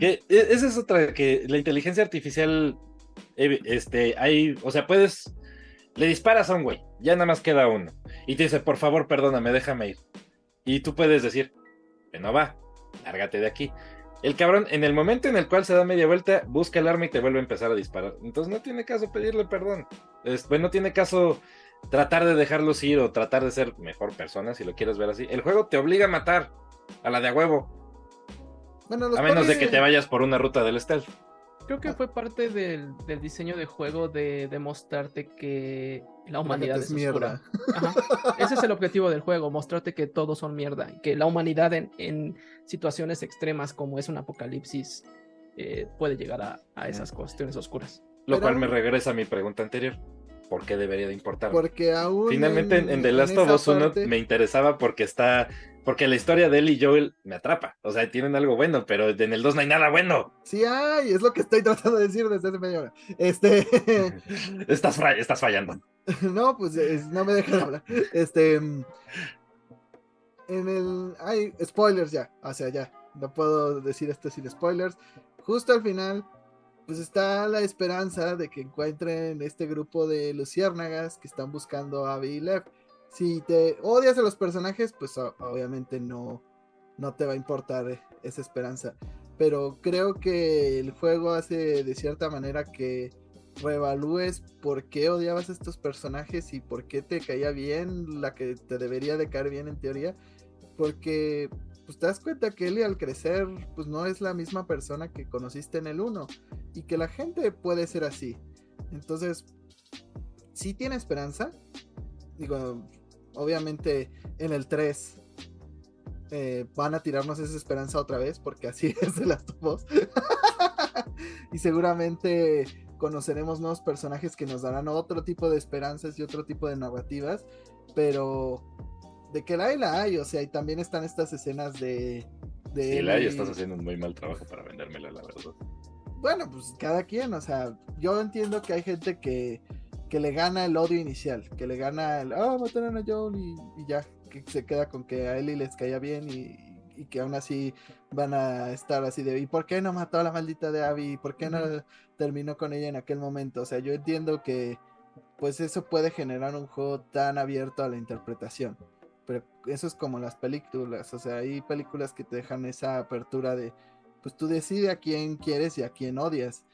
E, esa es otra, que la inteligencia artificial, este, hay, o sea, puedes, le disparas a un güey, ya nada más queda uno, y te dice, por favor, perdóname, déjame ir. Y tú puedes decir, no va, lárgate de aquí. El cabrón, en el momento en el cual se da media vuelta, busca el arma y te vuelve a empezar a disparar. Entonces no tiene caso pedirle perdón. Es, bueno, no tiene caso tratar de dejarlos ir o tratar de ser mejor persona, si lo quieres ver así. El juego te obliga a matar a la de a huevo. Bueno, A menos de que te vayas por una ruta del stealth. Creo que fue parte del, del diseño de juego de demostrarte que la humanidad es, mierda. Ajá. Ese es el objetivo del juego, mostrarte que todos son mierda, y que la humanidad en, en situaciones extremas como es un apocalipsis eh, puede llegar a, a esas cuestiones oscuras. Lo Pero cual me regresa a mi pregunta anterior. ¿Por qué debería de importar? Porque aún. Finalmente en, en The Last of Us 1 parte- me interesaba porque está. Porque la historia de él y Joel me atrapa. O sea, tienen algo bueno, pero en el 2 no hay nada bueno. Sí, hay, es lo que estoy tratando de decir desde hace media hora. Este. estás, estás fallando. no, pues es- no me dejan hablar. Este. En el. Hay spoilers ya. O sea, ya. No puedo decir esto sin spoilers. Justo al final. Pues está la esperanza de que encuentren este grupo de luciérnagas que están buscando a Abby y Lev. Si te odias a los personajes, pues obviamente no, no te va a importar esa esperanza. Pero creo que el juego hace de cierta manera que reevalúes por qué odiabas a estos personajes y por qué te caía bien la que te debería de caer bien en teoría. Porque pues te das cuenta que Ellie al crecer pues no es la misma persona que conociste en el 1 y que la gente puede ser así. Entonces, sí tiene esperanza. Digo, obviamente en el 3 eh, van a tirarnos esa esperanza otra vez porque así es de las dos. y seguramente conoceremos nuevos personajes que nos darán otro tipo de esperanzas y otro tipo de narrativas, pero de que la hay, la hay, o sea, y también están estas escenas de... de Sí, Lai, Ellie- estás haciendo un muy mal trabajo para vendérmela, la verdad. bueno, pues cada quien, o sea, yo entiendo que hay gente que, que le gana el odio inicial, que le gana el, ah, mataron a Joel y, y ya, que se queda con que a Ellie les caía bien y, y que aún así van a estar así de, ¿y por qué no mató a la maldita de Abby? ¿Por qué no terminó con ella en aquel momento? O sea, yo entiendo que pues eso puede generar un juego tan abierto a la interpretación. Pero eso es como las películas, o sea, hay películas que te dejan esa apertura de, pues tú decides a quién quieres y a quién odias.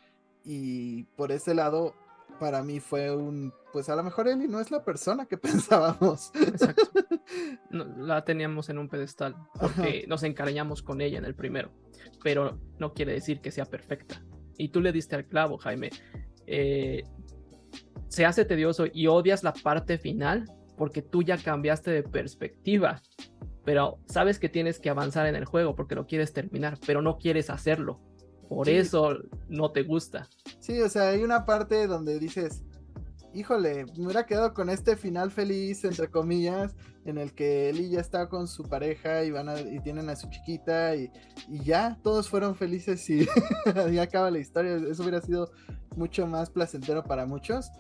Y por ese lado, para mí fue un, pues a lo mejor Ellie no es la persona que pensábamos. Exacto. No, la teníamos en un pedestal porque nos encariñamos con ella en el primero, pero no quiere decir que sea perfecta. Y tú le diste al clavo, Jaime. Eh, se hace tedioso y odias la parte final porque tú ya cambiaste de perspectiva. Pero sabes que tienes que avanzar en el juego porque lo quieres terminar, pero no quieres hacerlo. Por Sí. eso no te gusta. Sí, o sea, hay una parte donde dices, híjole, me hubiera quedado con este final feliz, entre comillas, en el que Ellie ya está con su pareja y van a, y tienen a su chiquita y, y ya todos fueron felices y ya acaba la historia. Eso hubiera sido mucho más placentero para muchos.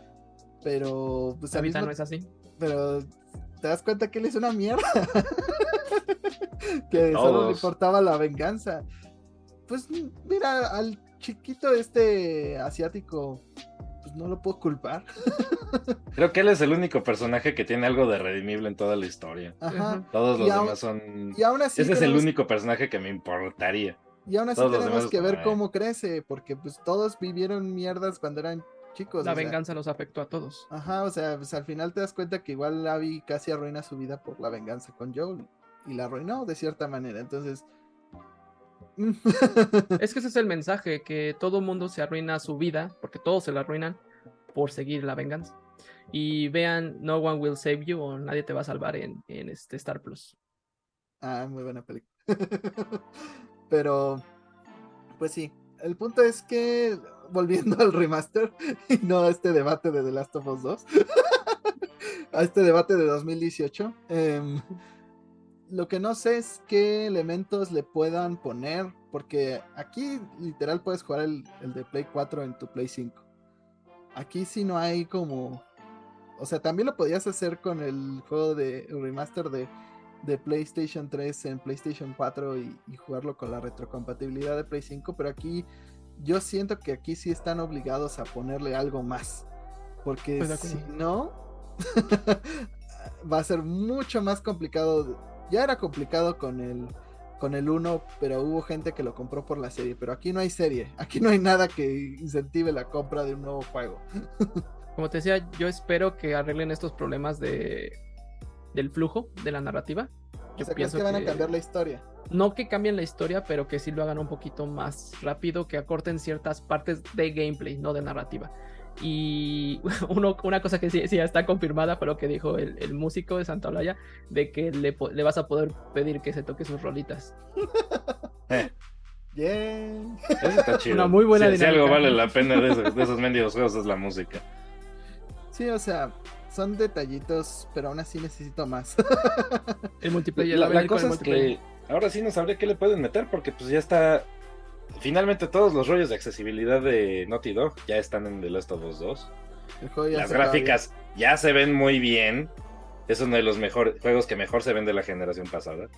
Pero pues Ahorita mismo no es así. pero te das cuenta que él es una mierda. que solo le importaba la venganza. Pues mira, al chiquito este asiático, pues no lo puedo culpar. Creo que él es el único personaje que tiene algo de redimible en toda la historia. Ajá. Todos los Y demás son. Y aún así, Ese es el único personaje que me importaría. y aún así todos tenemos demás, que ver cómo crece, porque pues todos vivieron mierdas cuando eran chicos. La o sea, venganza los afectó a todos. Ajá, o sea, pues al final te das cuenta que igual Abby casi arruina su vida por la venganza con Joel. Y la arruinó de cierta manera. Entonces. Es que ese es el mensaje, que todo mundo se arruina su vida, porque todos se la arruinan por seguir la venganza. Y vean No One Will Save You o Nadie te va a salvar en, en este Star Plus. Ah, muy buena película. Pero, pues sí, el punto es que, volviendo al remaster, y no a este debate de The Last of Us 2, a este debate de 2018, em, lo que no sé es qué elementos le puedan poner, porque aquí literal puedes jugar el, el de Play 4 en tu Play 5. Aquí sí no hay como... O sea, también lo podías hacer con el juego de el remaster de de PlayStation 3 en PlayStation 4 y, y jugarlo con la retrocompatibilidad de Play 5, pero aquí yo siento que aquí sí están obligados a ponerle algo más, porque si no, va a ser mucho más complicado. Ya era complicado con el con el 1, pero hubo gente que lo compró por la serie. Pero aquí no hay serie, aquí no hay nada que incentive la compra de un nuevo juego. Como te decía, yo espero que arreglen estos problemas de del flujo de la narrativa. Yo o sea, ¿crees pienso que van a cambiar la historia? No que cambien la historia, pero que sí lo hagan un poquito más rápido, que acorten ciertas partes de gameplay, no de narrativa. Y uno, una cosa que sí, sí ya está confirmada, pero que dijo el, el músico de Santa Olaya, de que le, le vas a poder pedir que se toque sus rolitas. Eh, Yeah. eso está chido. Una muy buena si, si algo vale la pena de esos, de esos mendigos juegos es la música. Sí, o sea, son detallitos, pero aún así necesito más. El multiplayer. La, la cosa es que ahora sí no sabré qué le pueden meter porque pues ya está... Finalmente todos los rollos de accesibilidad de Naughty Dog ya están en The Last of Us 2. El juego ya Las gráficas ya se ven muy bien. Es uno de los mejores juegos que mejor se ven de la generación pasada.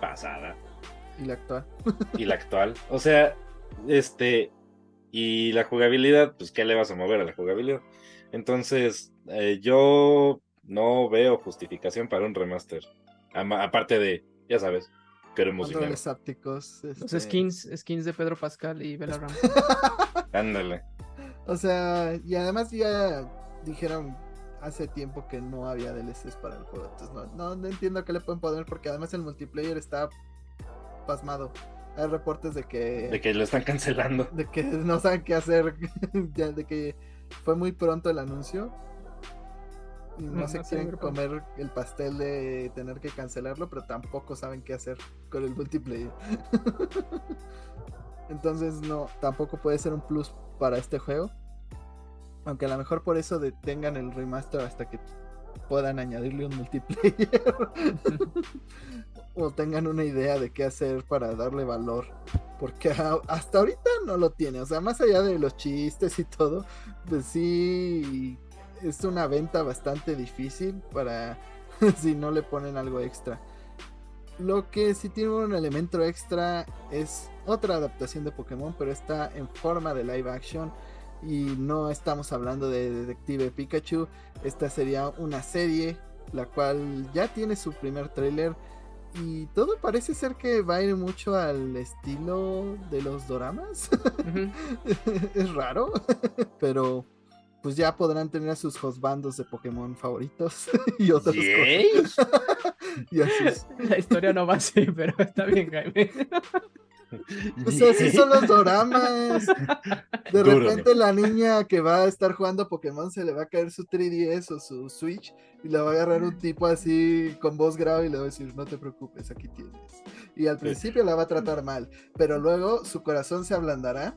Pasada. Y la actual. Y la actual. O sea, este. Y la jugabilidad, pues, ¿qué le vas a mover a la jugabilidad? Entonces, eh, yo no veo justificación para un remaster. Ama- aparte de, ya sabes, queremos dinero. Ápticos. Los este, skins, skins de Pedro Pascal y Bella Ram. Ándale. O sea, y además ya dijeron hace tiempo que no había DLCs para el juego. Entonces no, no, no entiendo qué le pueden poner porque además el multiplayer está pasmado. Hay reportes de que, De que lo están cancelando. de que no saben qué hacer. ya de que fue muy pronto el anuncio. No No, se quieren comer el pastel de tener que cancelarlo, pero tampoco saben qué hacer con el multiplayer. Entonces no, tampoco puede ser un plus para este juego. Aunque a lo mejor por eso detengan el remaster hasta que puedan añadirle un multiplayer. o tengan una idea de qué hacer para darle valor. Porque hasta ahorita no lo tiene. O sea, más allá de los chistes y todo, pues sí es una venta bastante difícil para si no le ponen algo extra. Lo que sí tiene un elemento extra es otra adaptación de Pokémon, pero está en forma de live action. Y no estamos hablando de Detective Pikachu. Esta sería una serie, la cual ya tiene su primer tráiler. Y todo parece ser que va a ir mucho al estilo de los doramas. Es raro, pero pues ya podrán tener a sus husbandos de Pokémon favoritos y otras Yay. cosas. Y La historia no va así, pero está bien, Jaime. Pues así son los doramas. De Duro. repente la niña que va a estar jugando Pokémon se le va a caer su 3DS o su Switch y le va a agarrar un tipo así con voz grave y le va a decir, no te preocupes, aquí tienes. Y al principio la va a tratar mal, pero luego su corazón se ablandará.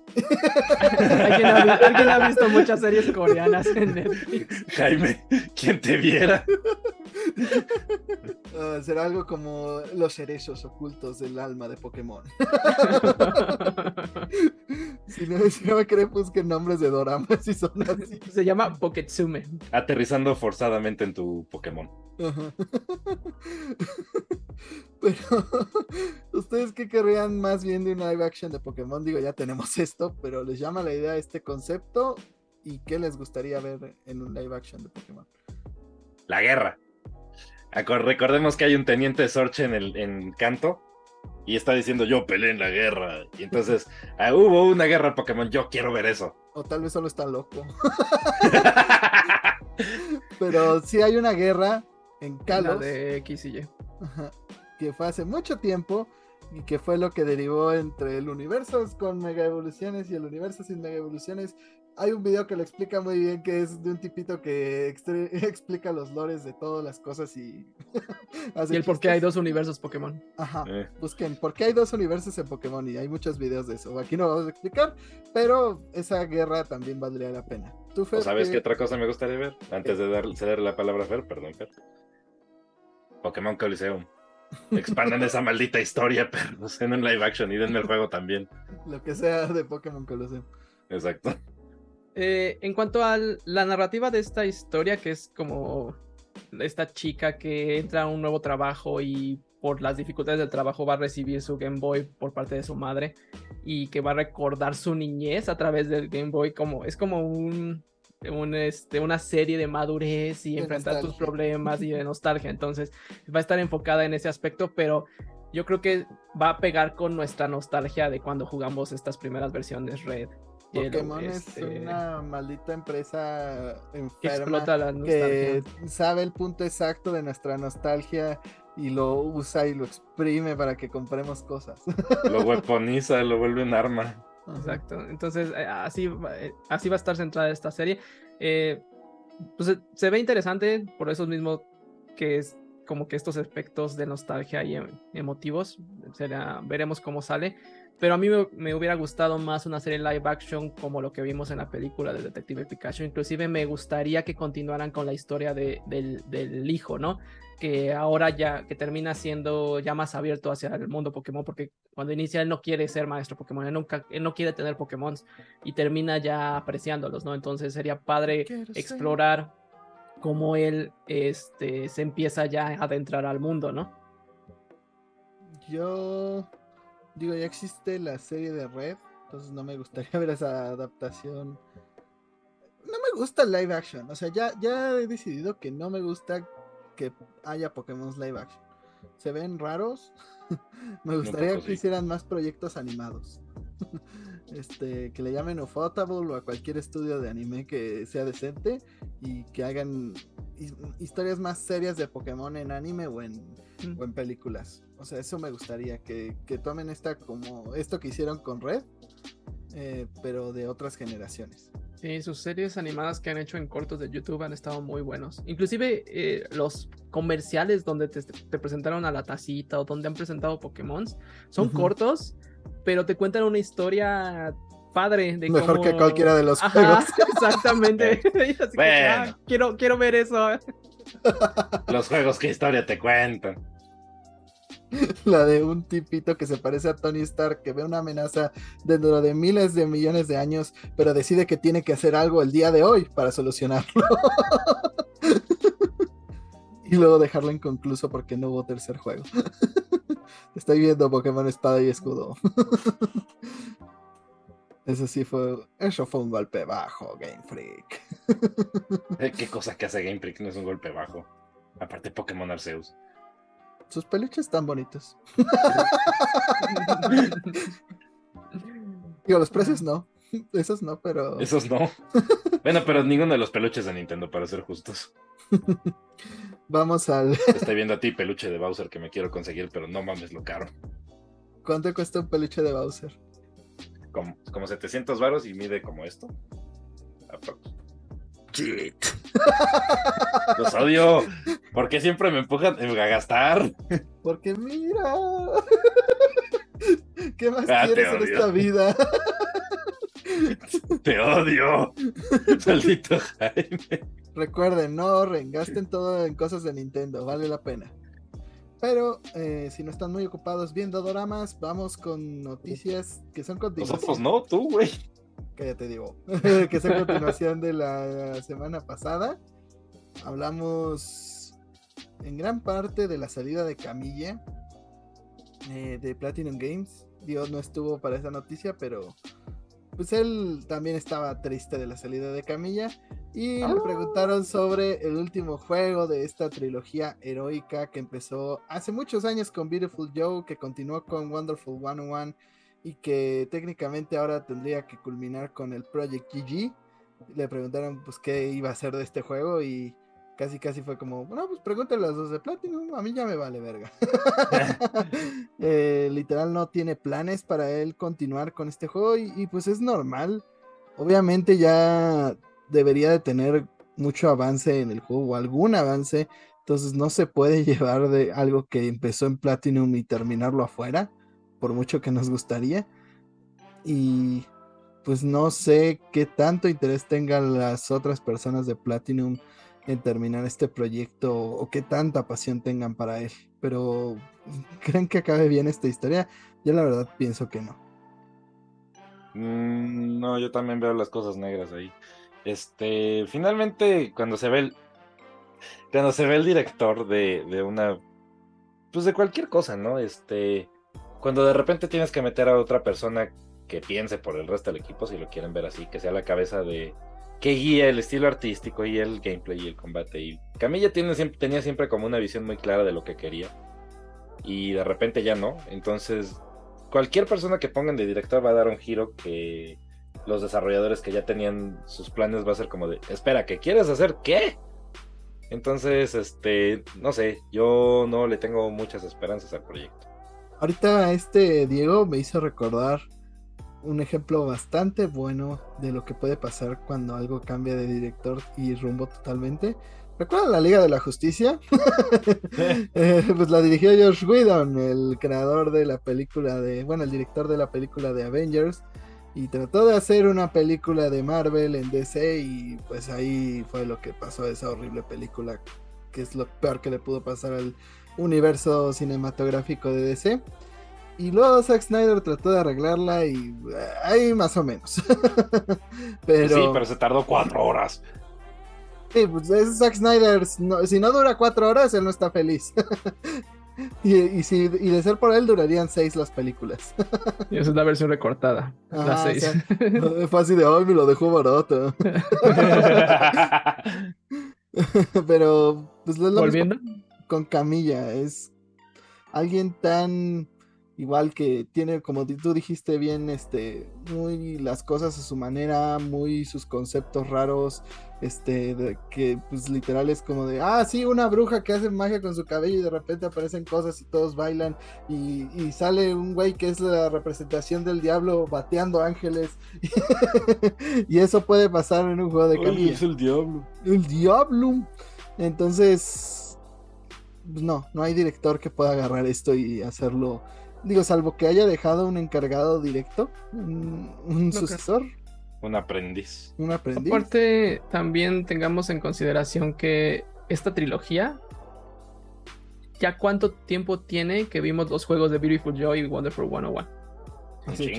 ¿Alguien ha, alguien ha visto muchas series coreanas en Netflix. Jaime, quien te viera. Ah, será algo como los cerezos ocultos del alma de Pokémon. si, no, si no me creen, busquen nombres de doramas y son así. Se llama Poketsume. Aterrizando forzadamente en tu Pokémon. Ajá. Pero, ¿ustedes qué querrían más bien de un live action de Pokémon? Digo, ya tenemos esto, pero ¿les llama la idea este concepto? ¿Y qué les gustaría ver en un live action de Pokémon? La guerra. Recordemos que hay un teniente Sorche en el en Canto y está diciendo yo peleé en la guerra. Y entonces ah, hubo una guerra Pokémon, yo quiero ver eso. O tal vez solo está loco. Pero sí hay una guerra en La Kalos. de X y Y. Ajá, que fue hace mucho tiempo y que fue lo que derivó entre el universo con mega evoluciones y el universo sin mega evoluciones. Hay un video que lo explica muy bien, que es de un tipito que explica los lores de todas las cosas y... hace Y el por qué hay dos universos Pokémon. Ajá, Eh, busquen, ¿por qué hay dos universos en Pokémon? Y hay muchos videos de eso. Aquí no vamos a explicar, pero esa guerra también valdría la pena. ¿Tú, ¿O Fer, sabes qué- qué otra cosa me gustaría ver? Antes de dar, ceder la palabra a Fer, perdón, Fer. Pokémon Coliseum. Expandan esa maldita historia, perros, en un live action y denme el juego también. Lo que sea de Pokémon Colosseum. Exacto. Eh, en cuanto a la narrativa de esta historia, que es como esta chica que entra a un nuevo trabajo y por las dificultades del trabajo va a recibir su Game Boy por parte de su madre y que va a recordar su niñez a través del Game Boy, como es como un, un, este, una serie de madurez y De enfrentar tus nostalgia. problemas y de nostalgia. Entonces va a estar enfocada en ese aspecto, pero yo creo que va a pegar con nuestra nostalgia de cuando jugamos estas primeras versiones Red. Pokémon es este, una maldita empresa enferma que, que sabe el punto exacto de nuestra nostalgia y lo usa y lo exprime para que compremos cosas. Lo weaponiza, lo vuelve un arma. Exacto. Entonces, eh, así, eh, así va a estar centrada esta serie. Eh, pues se ve interesante por eso mismo que es como que estos efectos de nostalgia y em, emotivos. Será, veremos cómo sale. Pero a mí me, hubiera gustado más una serie live action como lo que vimos en la película de Detective Pikachu. Inclusive me gustaría que continuaran con la historia de, del, del, hijo, ¿no? Que ahora ya, que termina siendo ya más abierto hacia el mundo Pokémon, porque cuando inicia él no quiere ser maestro Pokémon, él, nunca, él no quiere tener Pokémon y termina ya apreciándolos, ¿no? Entonces sería padre explorar cómo él este, se empieza ya a adentrar al mundo, ¿no? Yo digo, ya existe la serie de Red, entonces no me gustaría ver esa adaptación. No me gusta live action, o sea, ya, ya he decidido que no me gusta que haya Pokémon live action. Se ven raros. me gustaría que hicieran más proyectos animados. este, que le llamen Ufotable o a cualquier estudio de anime que sea decente y que hagan historias más serias de Pokémon en anime o en, o en películas. O sea, eso me gustaría, que, tomen esta como esto que hicieron con Red, eh, pero de otras generaciones. Sí, sus series animadas que han hecho en cortos de YouTube han estado muy buenos. Inclusive eh, los comerciales donde te, presentaron a la tacita o donde han presentado Pokémon son cortos, pero te cuentan una historia padre. De Mejor que cualquiera de los juegos. Exactamente. Ah, quiero, quiero ver eso. los juegos, ¿qué historia te cuentan? La de un tipito que se parece a Tony Stark, que ve una amenaza dentro de miles de millones de años, pero decide que tiene que hacer algo el día de hoy para solucionarlo. Y luego dejarlo inconcluso porque no hubo tercer juego. Estoy viendo Pokémon Espada y Escudo. Eso sí fue. Eso fue un golpe bajo, Game Freak. Eh, ¿Qué cosa que hace Game Freak no es un golpe bajo? Aparte, Pokémon Arceus. Sus peluches están bonitos. Digo, los precios no. Esos no, pero. Esos no. bueno, pero ninguno de los peluches de Nintendo, para ser justos. Vamos al. Estoy viendo a ti peluche de Bowser que me quiero conseguir, pero no mames lo caro. ¿Cuánto cuesta un peluche de Bowser? Como, como 700 varos y mide como esto. Shit. Los odio. ¿Por qué siempre me empujan a gastar? Porque mira. ¿Qué más ah, quieres en esta vida? Te odio. Maldito Jaime. Recuerden, no rengasten todo en cosas de Nintendo, vale la pena. Pero eh, si no están muy ocupados viendo doramas, vamos con noticias que son continuación. Nosotros no, tú, güey. Que ya te digo. que son continuación de la semana pasada. Hablamos en gran parte de la salida de Camilla eh, de Platinum Games. Dios no estuvo para esa noticia, pero pues él también estaba triste de la salida de Camilla y le ah. preguntaron sobre el último juego de esta trilogía heroica que empezó hace muchos años con Beautiful Joe, que continuó con Wonderful 101 y que técnicamente ahora tendría que culminar con el Project GG. Le preguntaron pues qué iba a hacer de este juego y casi casi fue como, bueno, pues pregúntale a los dos de Platinum, a mí ya me vale verga. Eh, literal no tiene planes para él continuar con este juego y, pues es normal. Obviamente ya debería de tener mucho avance en el juego o algún avance, entonces no se puede llevar de algo que empezó en Platinum y terminarlo afuera, por mucho que nos gustaría. Y pues no sé qué tanto interés tengan las otras personas de Platinum en terminar este proyecto o qué tanta pasión tengan para él. Pero, ¿creen que acabe bien esta historia? Yo la verdad pienso que no. Mm, no, yo también veo las cosas negras ahí. Este, finalmente, cuando se ve el. Cuando se ve el director de, de una. Pues de cualquier cosa, ¿no? Este. Cuando de repente tienes que meter a otra persona que piense por el resto del equipo, si lo quieren ver así, que sea la cabeza de, que guía el estilo artístico y el gameplay y el combate. Y Camilla siempre, tenía siempre como una visión muy clara de lo que quería. y de repente ya no. Entonces, cualquier persona que pongan de director va a dar un giro que los desarrolladores que ya tenían sus planes va a ser como de, espera, ¿qué quieres hacer? ¿Qué? Entonces, este, no sé, yo no le tengo muchas esperanzas al proyecto. Ahorita este Diego me hizo recordar un ejemplo bastante bueno de lo que puede pasar cuando algo cambia de director y rumbo totalmente. ¿Recuerdan la Liga de la Justicia? Eh, pues la dirigió Josh Whedon, el creador de la película de, bueno, el director de la película de Avengers. Y trató de hacer una película de Marvel en DC y pues ahí fue lo que pasó esa horrible película, que es lo peor que le pudo pasar al universo cinematográfico de DC. Y luego Zack Snyder trató de arreglarla y eh, ahí más o menos. pero... Sí, pero se tardó cuatro horas. Sí, pues es Zack Snyder. si no dura cuatro horas, él no está feliz. y, si, y de ser por él, durarían seis las películas. y esa es la versión recortada. las seis. fue así de, ay, me lo dejó barato. pero, pues lo Volviendo. con Camilla. Es alguien tan igual que tiene, como tú dijiste bien, este, muy las cosas a su manera, muy sus conceptos raros, este, de, que pues literal es como de, ah, sí, una bruja que hace magia con su cabello y de repente aparecen cosas y todos bailan y, y sale un güey que es la representación del diablo bateando ángeles y eso puede pasar en un juego de camilla. es el diablo. El diablo. Entonces, pues, no, no hay director que pueda agarrar esto y hacerlo Digo, salvo que haya dejado un encargado directo, un, sucesor. Un aprendiz. Un aprendiz. Aparte, también tengamos en consideración que esta trilogía, ya cuánto tiempo tiene que vimos los juegos de Beautiful Joy y Wonderful 101. Sí,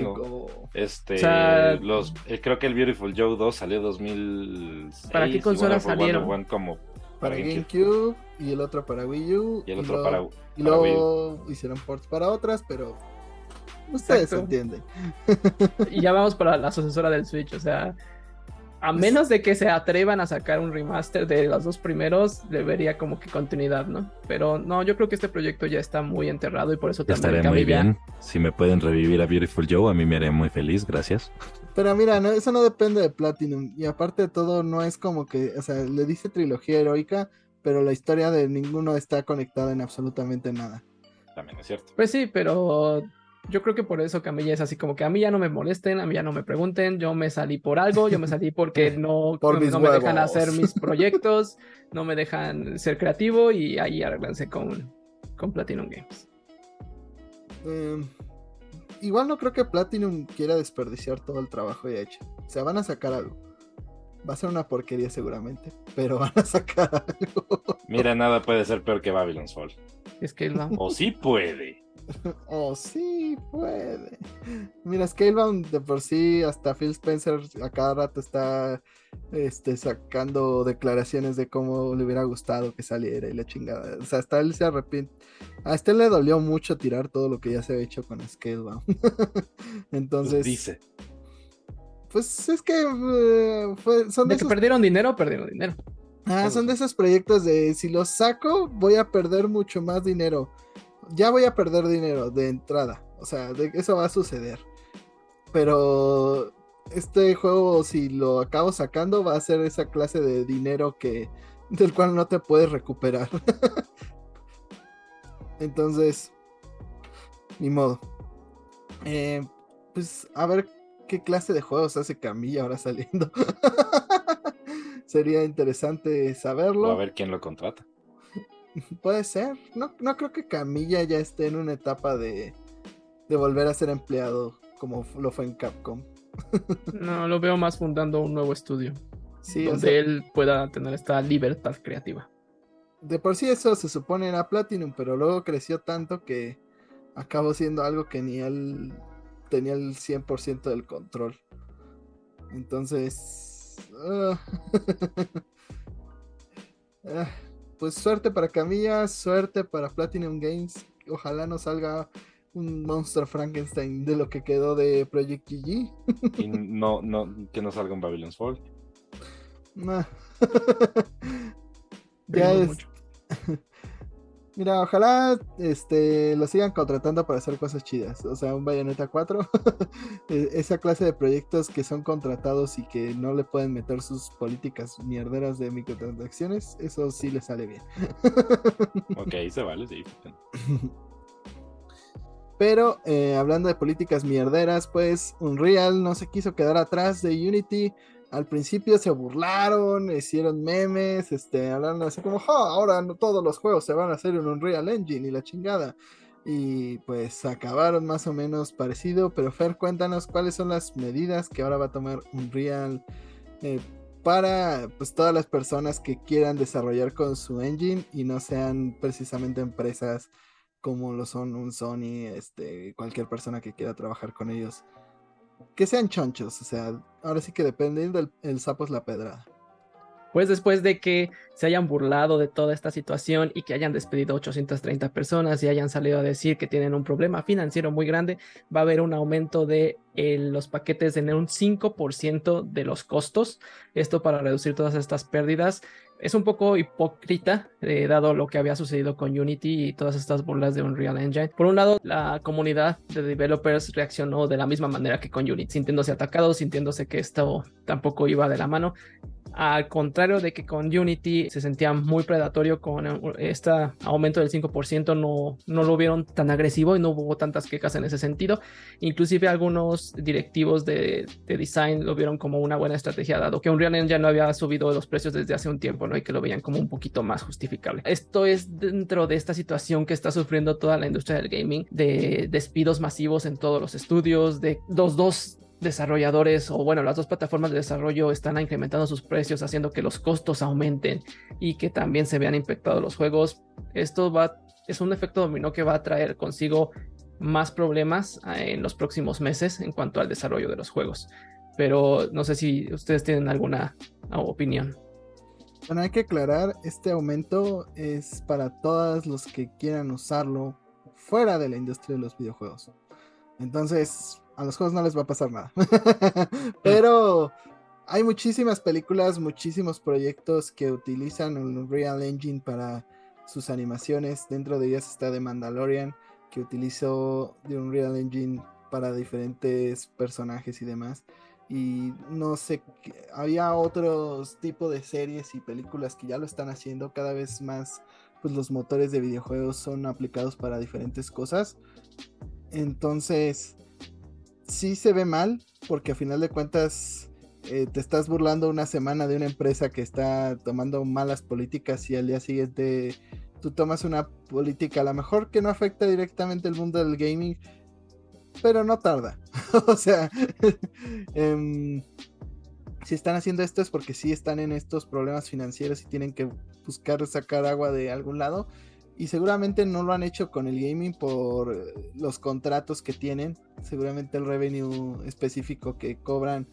Este, los, eh, creo que el Beautiful Joe 2 salió 2000. ¿Para qué consola salieron? como para, GameCube y el otro para Wii U. Y el otro para, Y luego hicieron ports para otras, pero ustedes entienden. y ya vamos para la sucesora del Switch, o sea, a menos de que se atrevan a sacar un remaster de los dos primeros, le vería como que continuidad, ¿no? Pero no, yo creo que este proyecto ya está muy enterrado y por eso también. Estaré muy bien. Si me pueden revivir a Beautiful Joe, a mí me haría muy feliz, gracias. Pero mira, no, eso no depende de Platinum. Y aparte de todo, no es como que, o sea, le dice trilogía heroica, pero la historia de ninguno está conectada en absolutamente nada. También es cierto. Pues sí, pero yo creo que por eso Camilla es así como que a mí ya no me molesten, a mí ya no me pregunten, yo me salí por algo, yo me salí porque no, no, me dejan hacer mis proyectos, no me dejan ser creativo y ahí arreglanse con, con Platinum Games. Em, igual no creo que Platinum quiera desperdiciar todo el trabajo ya hecho. O sea, van a sacar algo. Va a ser una porquería seguramente, pero van a sacar algo. Mira, nada puede ser peor que Babylon's Fall. Es que no. O sí puede. oh, sí, puede. Mira, Scalebound de por sí, hasta Phil Spencer a cada rato está este, sacando declaraciones de cómo le hubiera gustado que saliera y la chingada. O sea, hasta él se arrepiente. A este le dolió mucho tirar todo lo que ya se ha hecho con Scalebound. Entonces. Pues dice. Pues es que eh, son de, que perdieron dinero, perdieron dinero. Ah, son de esos proyectos de si los saco, voy a perder mucho más dinero ya voy a perder dinero de entrada. O sea, eso va a suceder. Pero este juego, si lo acabo sacando, va a ser esa clase de dinero que del cual no te puedes recuperar. Entonces, ni modo. Eh, pues a ver qué clase de juegos hace Camilla ahora saliendo. Sería interesante saberlo. a ver quién lo contrata. Puede ser. No, no creo que Camilla ya esté en una etapa de, de volver a ser empleado como lo fue en Capcom. no, lo veo más fundando un nuevo estudio. Sí, donde él pueda tener esta libertad creativa. De por sí eso se supone era Platinum, pero luego creció tanto que acabó siendo algo que ni él tenía el 100% del control. Entonces... Uh... pues suerte para Camilla, suerte para Platinum Games. Ojalá no salga un monstruo Frankenstein de lo que quedó de Project GG. y no, no, que no salga un Babylon's Fall. ya es. Mira, ojalá este, lo sigan contratando para hacer cosas chidas. O sea, un Bayonetta 4. E, esa clase de proyectos que son contratados y que no le pueden meter sus políticas mierderas de microtransacciones. Eso sí le sale bien. ok, se vale, sí. Pero eh, hablando de políticas mierderas, pues Unreal no se quiso quedar atrás de Unity al principio se burlaron, hicieron memes, este, hablaron así como, ahora no, todos los juegos se van a hacer en Unreal Engine y la chingada. Y pues acabaron más o menos parecido, pero Fer, cuéntanos cuáles son las medidas que ahora va a tomar Unreal eh, para pues todas las personas que quieran desarrollar con su engine y no sean precisamente empresas como lo son un Sony, este, cualquier persona que quiera trabajar con ellos que sean chonchos, o sea, ahora sí que depende del el sapo es la pedrada. Pues después de que se hayan burlado de toda esta situación y que hayan despedido 830 personas y hayan salido a decir que tienen un problema financiero muy grande, va a haber un aumento de eh, los paquetes en un 5% de los costos. Esto para reducir todas estas pérdidas es un poco hipócrita, eh, dado lo que había sucedido con Unity y todas estas burlas de Unreal Engine. Por un lado, la comunidad de developers reaccionó de la misma manera que con Unity, sintiéndose atacados, sintiéndose que esto tampoco iba de la mano. Al contrario de que con Unity se sentía muy predatorio con este aumento del 5%, no, no lo vieron tan agresivo y no hubo tantas quejas en ese sentido. Inclusive algunos directivos de, de design lo vieron como una buena estrategia, dado que Unreal Engine no había subido los precios desde hace un tiempo ¿no? y que lo veían como un poquito más justificable. Esto es dentro de esta situación que está sufriendo toda la industria del gaming, de despidos masivos en todos los estudios, de los dos desarrolladores o bueno, las dos plataformas de desarrollo están incrementando sus precios, haciendo que los costos aumenten y que también se vean impactados los juegos. Esto va, es un efecto dominó que va a traer consigo más problemas eh, en los próximos meses en cuanto al desarrollo de los juegos. Pero no sé si ustedes tienen alguna opinión. Bueno, hay que aclarar, este aumento es para todos los que quieran usarlo fuera de la industria de los videojuegos. Entonces, a los juegos no les va a pasar nada. Pero hay muchísimas películas, muchísimos proyectos que utilizan un Unreal Engine para sus animaciones. Dentro de ellas está The Mandalorian, que utilizó The Unreal Engine para diferentes personajes y demás. Y no sé, había otros tipos de series y películas que ya lo están haciendo cada vez más. Pues los motores de videojuegos son aplicados para diferentes cosas. Entonces, sí se ve mal, porque a final de cuentas eh, te estás burlando una semana de una empresa que está tomando malas políticas y al día siguiente tú tomas una política a lo mejor que no afecta directamente el mundo del gaming, pero no tarda. o sea, em, si están haciendo esto es porque sí están en estos problemas financieros y tienen que buscar sacar agua de algún lado y seguramente no lo han hecho con el gaming por eh, los contratos que tienen. Seguramente el revenue específico que cobran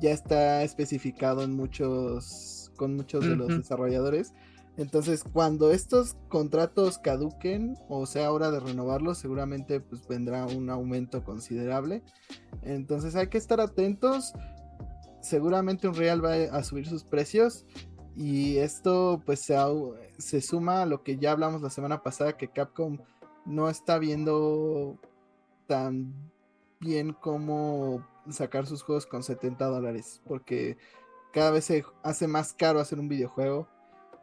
ya está especificado en muchos con muchos de los desarrolladores. Entonces, cuando estos contratos caduquen o sea hora de renovarlos, seguramente pues vendrá un aumento considerable. Entonces, hay que estar atentos. Seguramente un real va a subir sus precios y esto pues se, se, suma a lo que ya hablamos la semana pasada, que Capcom no está viendo tan bien como sacar sus juegos con 70 dólares, porque cada vez se hace más caro hacer un videojuego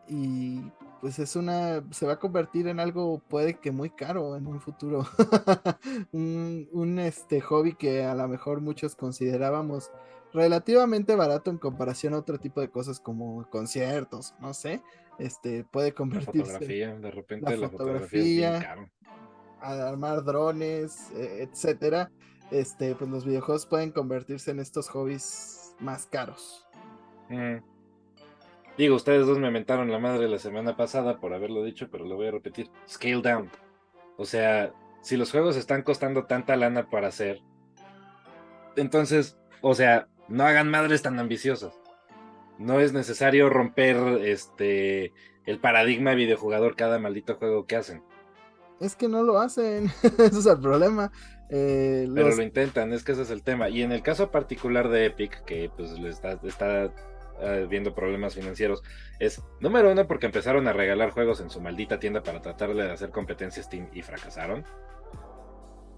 y pues es una, se va a convertir en algo puede que muy caro en un futuro. un, un este hobby que a lo mejor muchos considerábamos relativamente barato en comparación a otro tipo de cosas como conciertos, no sé, este puede convertirse la fotografía, de repente la, fotografía, armar drones, e, etcétera. Este, pues los videojuegos pueden convertirse en estos hobbies más caros. Mm. Digo, ustedes dos me mentaron la madre la semana pasada por haberlo dicho, pero lo voy a repetir. Scale down. O sea, si los juegos están costando tanta lana para hacer, entonces, o sea, no hagan madres tan ambiciosas. No es necesario romper este el paradigma de videojugador cada maldito juego que hacen. Es que no lo hacen, ese es el problema. Eh, Pero lo intentan, es que ese es el tema. Y en el caso particular de Epic, que pues está, está eh, viendo problemas financieros es, número uno, porque empezaron a regalar juegos en su maldita tienda para tratar de hacer competencia Steam y fracasaron.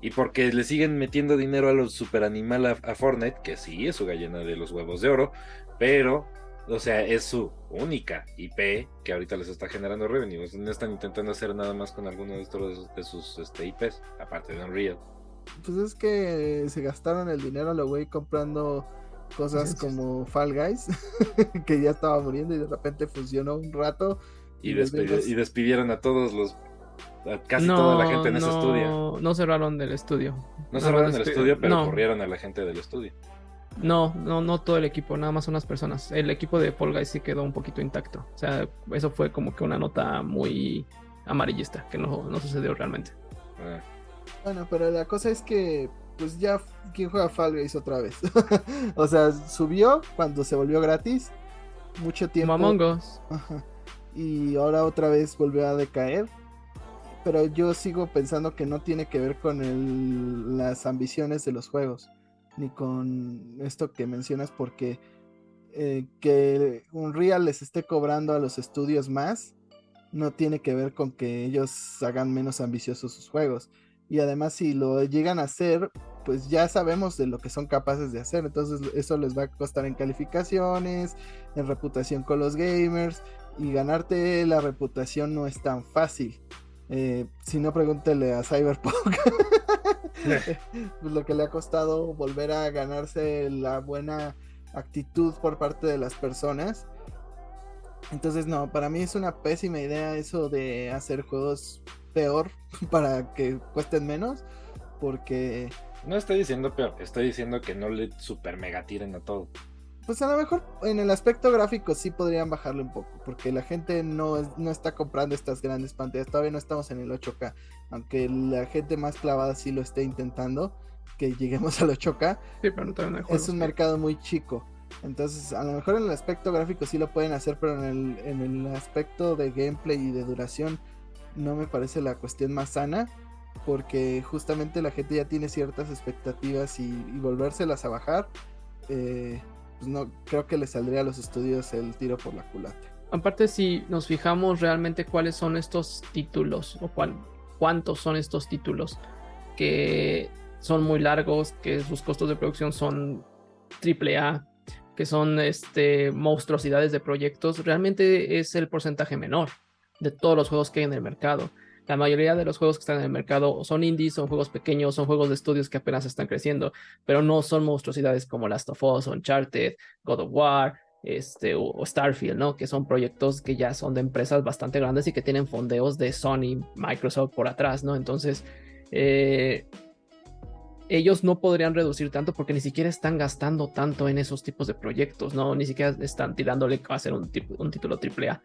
Y porque le siguen metiendo dinero a los super animal a, a Fortnite, que sí es su gallina de los huevos de oro, pero, o sea, es su única IP que ahorita les está generando revenue. No están intentando hacer nada más con alguno de, estos, de sus este, IPs, aparte de Unreal. Pues es que se gastaron el dinero a lo güey comprando cosas como Fall Guys, que ya estaba muriendo y de repente funcionó un rato. Y, y despidieron a todos los casi toda la gente en ese estudio. No cerraron del estudio. No cerraron el estudio, pero corrieron a la gente del estudio. No, no, no todo el equipo, nada más unas personas. El equipo de Fall Guys sí quedó un poquito intacto. O sea, eso fue como que una nota muy amarillista, que no, no sucedió realmente. Ah. Bueno, pero la cosa es que, pues ya, ¿quién juega Fall Guys otra vez? o sea, subió cuando se volvió gratis. Mucho tiempo. Among Us. Y ahora otra vez volvió a decaer pero yo sigo pensando que no tiene que ver con las ambiciones de los juegos, ni con esto que mencionas, porque eh, que Unreal les esté cobrando a los estudios más, no tiene que ver con que ellos hagan menos ambiciosos sus juegos. Y además si lo llegan a hacer, pues ya sabemos de lo que son capaces de hacer. Entonces eso les va a costar en calificaciones, en reputación con los gamers. Y ganarte la reputación no es tan fácil. Eh, si no, pregúntele a Cyberpunk. pues lo que le ha costado volver a ganarse la buena actitud por parte de las personas. Entonces, no, para mí es una pésima idea eso de hacer juegos peor para que cuesten menos. Porque. No estoy diciendo peor, estoy diciendo que no le super mega tiren a todo pues a lo mejor en el aspecto gráfico sí podrían bajarle un poco, porque la gente no, no está comprando estas grandes pantallas, todavía no estamos en el 8K, aunque la gente más clavada sí lo esté intentando, que lleguemos al 8K, sí, pero no es un mercado muy chico. Entonces, a lo mejor en el aspecto gráfico sí lo pueden hacer, pero en el, en el aspecto de gameplay y de duración no me parece la cuestión más sana, porque justamente la gente ya tiene ciertas expectativas y, y volvérselas a bajar. Eh, pues no creo que le saldría a los estudios el tiro por la culata. Aparte, si nos fijamos realmente cuáles son estos títulos o cuántos son estos títulos que son muy largos, que sus costos de producción son triple A, que son este, monstruosidades de proyectos, realmente es el porcentaje menor de todos los juegos que hay en el mercado. La mayoría de los juegos que están en el mercado son indies, son juegos pequeños, son juegos de estudios que apenas están creciendo, pero no son monstruosidades como Last of Us, Uncharted, God of War, este, o, Starfield, ¿no? Que son proyectos que ya son de empresas bastante grandes y que tienen fondeos de Sony, Microsoft por atrás, ¿no? Entonces, eh, ellos no podrían reducir tanto porque ni siquiera están gastando tanto en esos tipos de proyectos, ¿no? Ni siquiera están tirándole a hacer un, un título AAA.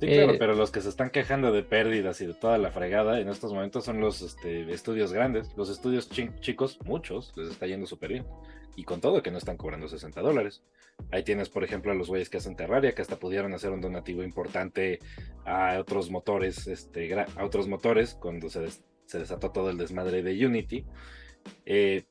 Sí, claro, eh, pero los que se están quejando de pérdidas y de toda la fregada en estos momentos son los este, estudios grandes. Los estudios chicos, muchos, les está yendo súper bien. Y con todo que no están cobrando 60 dólares. Ahí tienes, por ejemplo, a los güeyes que hacen Terraria, que hasta pudieron hacer un donativo importante a otros motores, este, a otros motores cuando se, se desató todo el desmadre de Unity. Eh,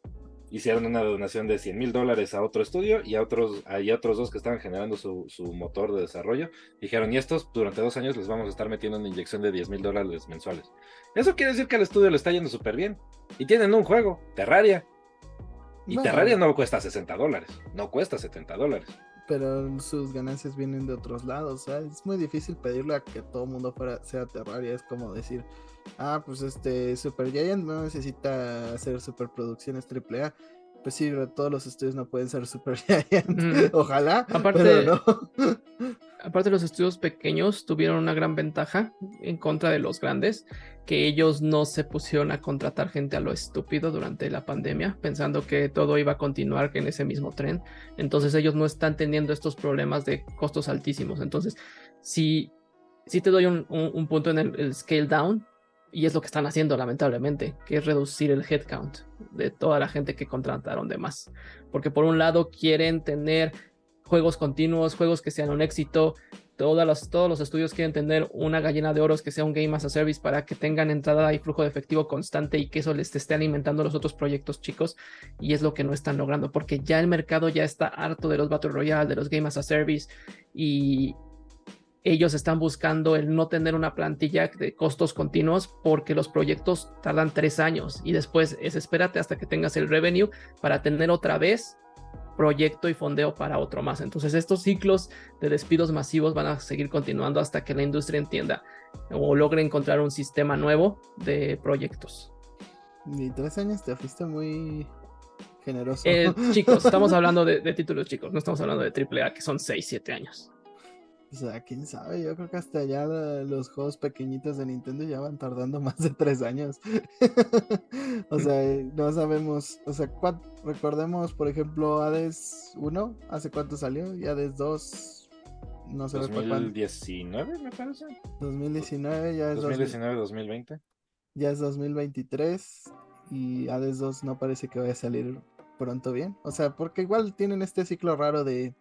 hicieron una donación de 100 mil dólares a otro estudio y a otros, otros dos que estaban generando su, motor de desarrollo. Dijeron, y estos durante dos años les vamos a estar metiendo una inyección de 10 mil dólares mensuales. Eso quiere decir que al estudio le está yendo súper bien. Y tienen un juego, Terraria. Y Terraria no cuesta 60 dólares, no cuesta 70 dólares. Pero sus ganancias vienen de otros lados. es muy difícil pedirle a que todo el mundo fuera, sea Terraria. Es como decir, ah, pues este Super Giant no necesita hacer superproducciones AAA. Pues sí, todos los estudios no pueden ser Super Giant. Ojalá. Aparte, aparte, los estudios pequeños tuvieron una gran ventaja en contra de los grandes, que ellos no se pusieron a contratar gente a lo estúpido durante la pandemia, pensando que todo iba a continuar en ese mismo tren. Entonces ellos no están teniendo estos problemas de costos altísimos. Entonces, si, si te doy un, punto en el scale down, y es lo que están haciendo, lamentablemente, que es reducir el headcount de toda la gente que contrataron de más. Porque por un lado quieren tener juegos continuos, juegos que sean un éxito, todas las, todos los estudios quieren tener una gallina de oros que sea un Game as a Service para que tengan entrada y flujo de efectivo constante y que eso les esté alimentando los otros proyectos chicos. Y es lo que no están logrando porque ya el mercado ya está harto de los Battle Royale, de los Game as a Service. Y ellos están buscando el no tener una plantilla de costos continuos porque los proyectos tardan tres años y después es espérate hasta que tengas el revenue para tener otra vez proyecto y fondeo para otro más. Entonces estos ciclos de despidos masivos van a seguir continuando hasta que la industria entienda o logre encontrar un sistema nuevo de proyectos. Y tres años te fuiste muy generoso. Eh, chicos, estamos hablando de, de, títulos chicos, no estamos hablando de AAA que son 6, 7 años. O sea, quién sabe, yo creo que hasta ya los juegos pequeñitos de Nintendo ya van tardando más de tres años. o sea, no sabemos, o sea, recordemos, por ejemplo, Hades 1, ¿hace cuánto salió? Y Hades 2, no sé 2019, me parece. 2019, ya es 2019, 2020. Ya es 2023 y Hades 2 no parece que vaya a salir pronto bien. O sea, porque igual tienen este ciclo raro de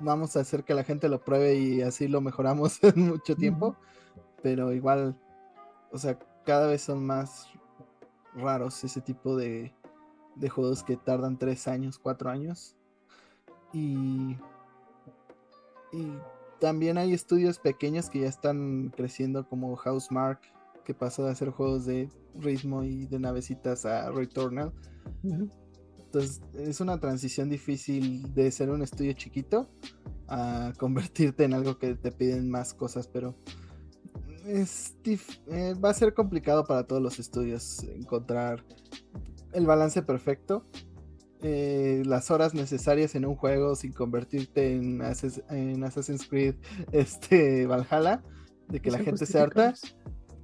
vamos a hacer que la gente lo pruebe y así lo mejoramos en mucho tiempo. Pero igual, o sea, cada vez son más raros ese tipo de, de juegos que tardan tres años, cuatro años. Y, y también hay estudios pequeños que ya están creciendo como Housemark, que pasó de hacer juegos de ritmo y de navecitas a Returnal. Entonces es una transición difícil de ser un estudio chiquito a convertirte en algo que te piden más cosas, pero es eh, va a ser complicado para todos los estudios encontrar el balance perfecto, eh, las horas necesarias en un juego sin convertirte en, en Assassin's Creed este, Valhalla, de que la gente se harta,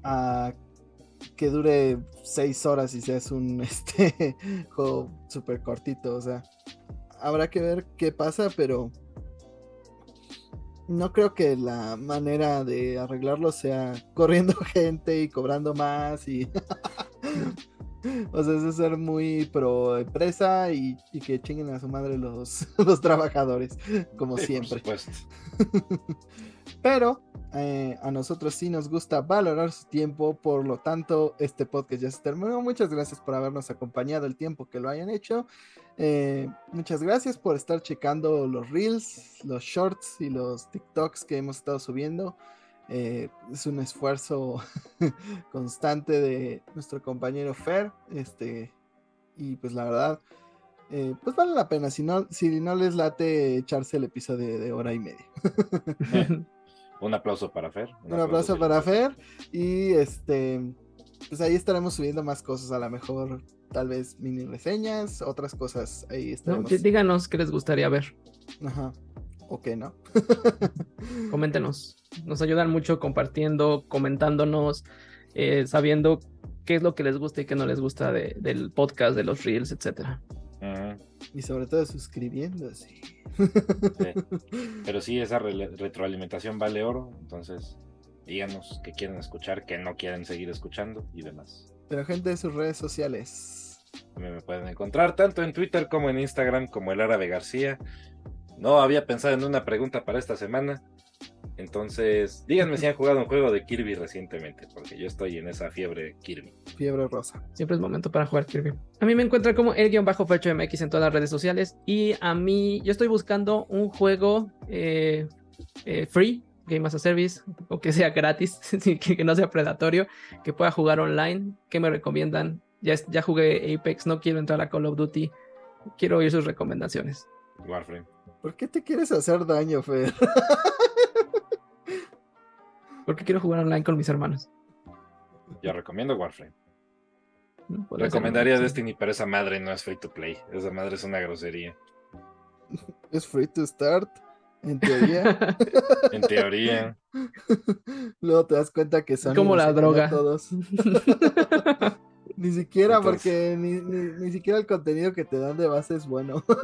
a que dure seis horas y seas un este juego súper cortito. O sea, habrá que ver qué pasa, pero no creo que la manera de arreglarlo sea corriendo gente y cobrando más y... o sea, es ser muy pro empresa y, que chinguen a su madre los, los trabajadores, como siempre. Por supuesto. Pero eh, a nosotros sí nos gusta valorar su tiempo, por lo tanto, este podcast ya se terminó. Muchas gracias por habernos acompañado el tiempo que lo hayan hecho. Eh, muchas gracias por estar checando los reels, los shorts y los TikToks que hemos estado subiendo. Eh, es un esfuerzo constante de nuestro compañero Fer. Este, y pues la verdad, pues vale la pena. Si no, si no les late echarse el episodio de hora y media. Un aplauso para Fer. Un, aplauso, para Fer. Y este, pues ahí estaremos subiendo más cosas, a lo mejor tal vez mini reseñas, otras cosas. Ahí estaremos. díganos qué les gustaría ver. Ajá. O qué no. Coméntenos. Nos ayudan mucho compartiendo, comentándonos, eh, sabiendo qué es lo que les gusta y qué no les gusta del podcast, de los reels, etcétera. Y sobre todo suscribiéndose. Pero sí, esa retroalimentación vale oro. Entonces, díganos que quieren escuchar, que no quieren seguir escuchando y demás. Pero gente de sus redes sociales. me pueden encontrar tanto en Twitter como en Instagram como el Árabe García. No había pensado en una pregunta para esta semana, entonces, díganme si han jugado un juego de Kirby recientemente, porque yo estoy en esa fiebre Kirby. Fiebre rosa. Siempre es momento para jugar Kirby. A mí me encuentra como el guion bajo Fercho MX en todas las redes sociales. Y a mí, yo estoy buscando un juego eh, eh, free, Game as a Service, o que sea gratis, que, no sea predatorio, que pueda jugar online. ¿Qué me recomiendan? Ya, ya jugué Apex, no quiero entrar a Call of Duty. Quiero oír sus recomendaciones. Warframe. ¿Por qué te quieres hacer daño, Fer? Porque quiero jugar online con mis hermanos. Yo recomiendo Warframe. Recomendaría Destiny, pero esa madre no es free to play. Esa madre es una grosería. Es free to start, en teoría. en teoría. Luego te das cuenta que son como la droga. Todos. Ni siquiera, porque ni, siquiera el contenido que te dan de base es bueno.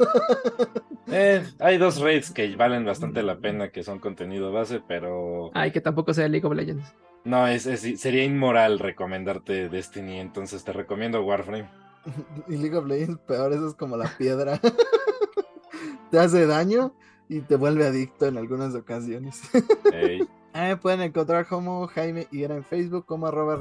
Eh, hay dos raids que valen bastante la pena, que son contenido base, pero. Ay, que tampoco sea League of Legends. No, es, sería inmoral recomendarte Destiny, entonces te recomiendo Warframe. Y League of Legends peor, eso es como la piedra. te hace daño, y te vuelve adicto en algunas ocasiones. Ey, Ah, pueden encontrar como Jaime Higuera en Facebook, como arroba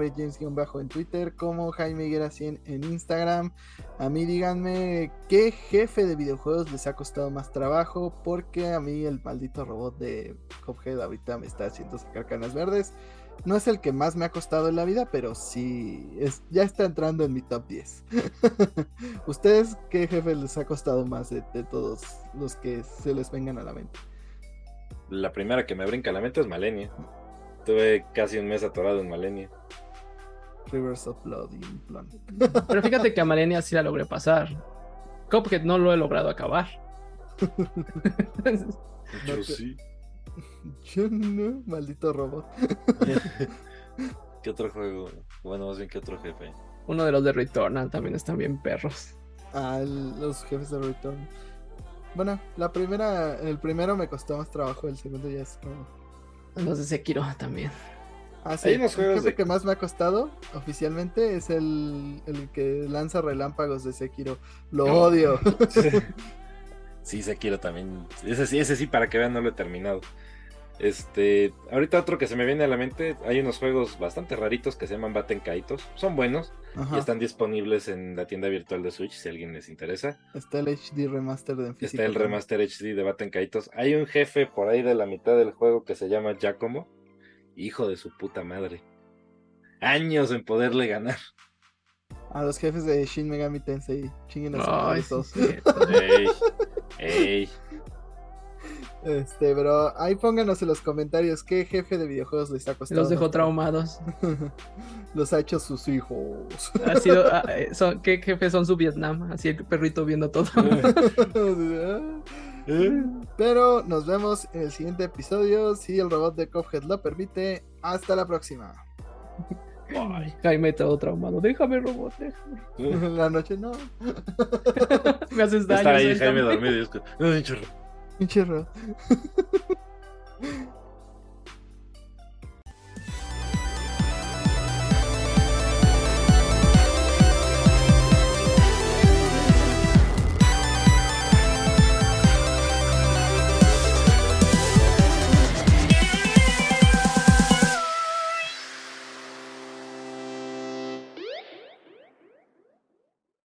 bajo en Twitter, como Jaime Higuera 100 en Instagram. A mí díganme qué jefe de videojuegos les ha costado más trabajo, porque a mí el maldito robot de Cuphead ahorita me está haciendo sacar canas verdes. No es el que más me ha costado en la vida, pero sí, es, ya está entrando en mi top 10. ¿Ustedes qué jefe les ha costado más de, de todos los que se les vengan a la mente? La primera que me brinca a la mente es Malenia. Tuve casi un mes atorado en Malenia. Rivers of Blood y Plan. Pero fíjate que a Malenia sí la logré pasar. Cuphead no lo he logrado acabar. Yo sí. Yo no, maldito robot. ¿Qué otro juego? Bueno, más bien, ¿qué otro jefe? Uno de los de Returnal también están bien perros. Ah, el- los jefes de Return. Bueno, la primera, el primero me costó más trabajo, el segundo ya es como. Los de Sekiro también. Ah, sí, Hay unos el juegos jefe de- que más me ha costado oficialmente es el, el que lanza relámpagos de Sekiro. Lo No. odio. Sí, Sekiro también. Ese sí, ese sí, para que vean, no lo he terminado. Este, ahorita otro que se me viene a la mente, hay unos juegos bastante raritos que se llaman Baten Kaitos. Son buenos Ajá. y están disponibles en la tienda virtual de Switch si a alguien les interesa. Está el HD remaster de físico. Está el remaster HD de Baten Kaitos. Hay un jefe por ahí de la mitad del juego que se llama Giacomo. Hijo de su puta madre. Años en poderle ganar. A los jefes de Shin Megami Tensei. Chinguen a su madre Ay, sí, todos. sí. Ey, ey. Este, pero ahí pónganos en los comentarios qué jefe de videojuegos les ha costado. Los dejó traumados. los ha hecho sus hijos. Ha sido, ah, eh, son, ¿Qué jefes son su Vietnam? Así el perrito viendo todo. Pero nos vemos en el siguiente episodio, si el robot de Cuphead lo permite. Hasta la próxima. Ay. Jaime todo traumado. Déjame, robot, déjame. En la noche no. Me haces daño. Está ahí. Jaime dormido y es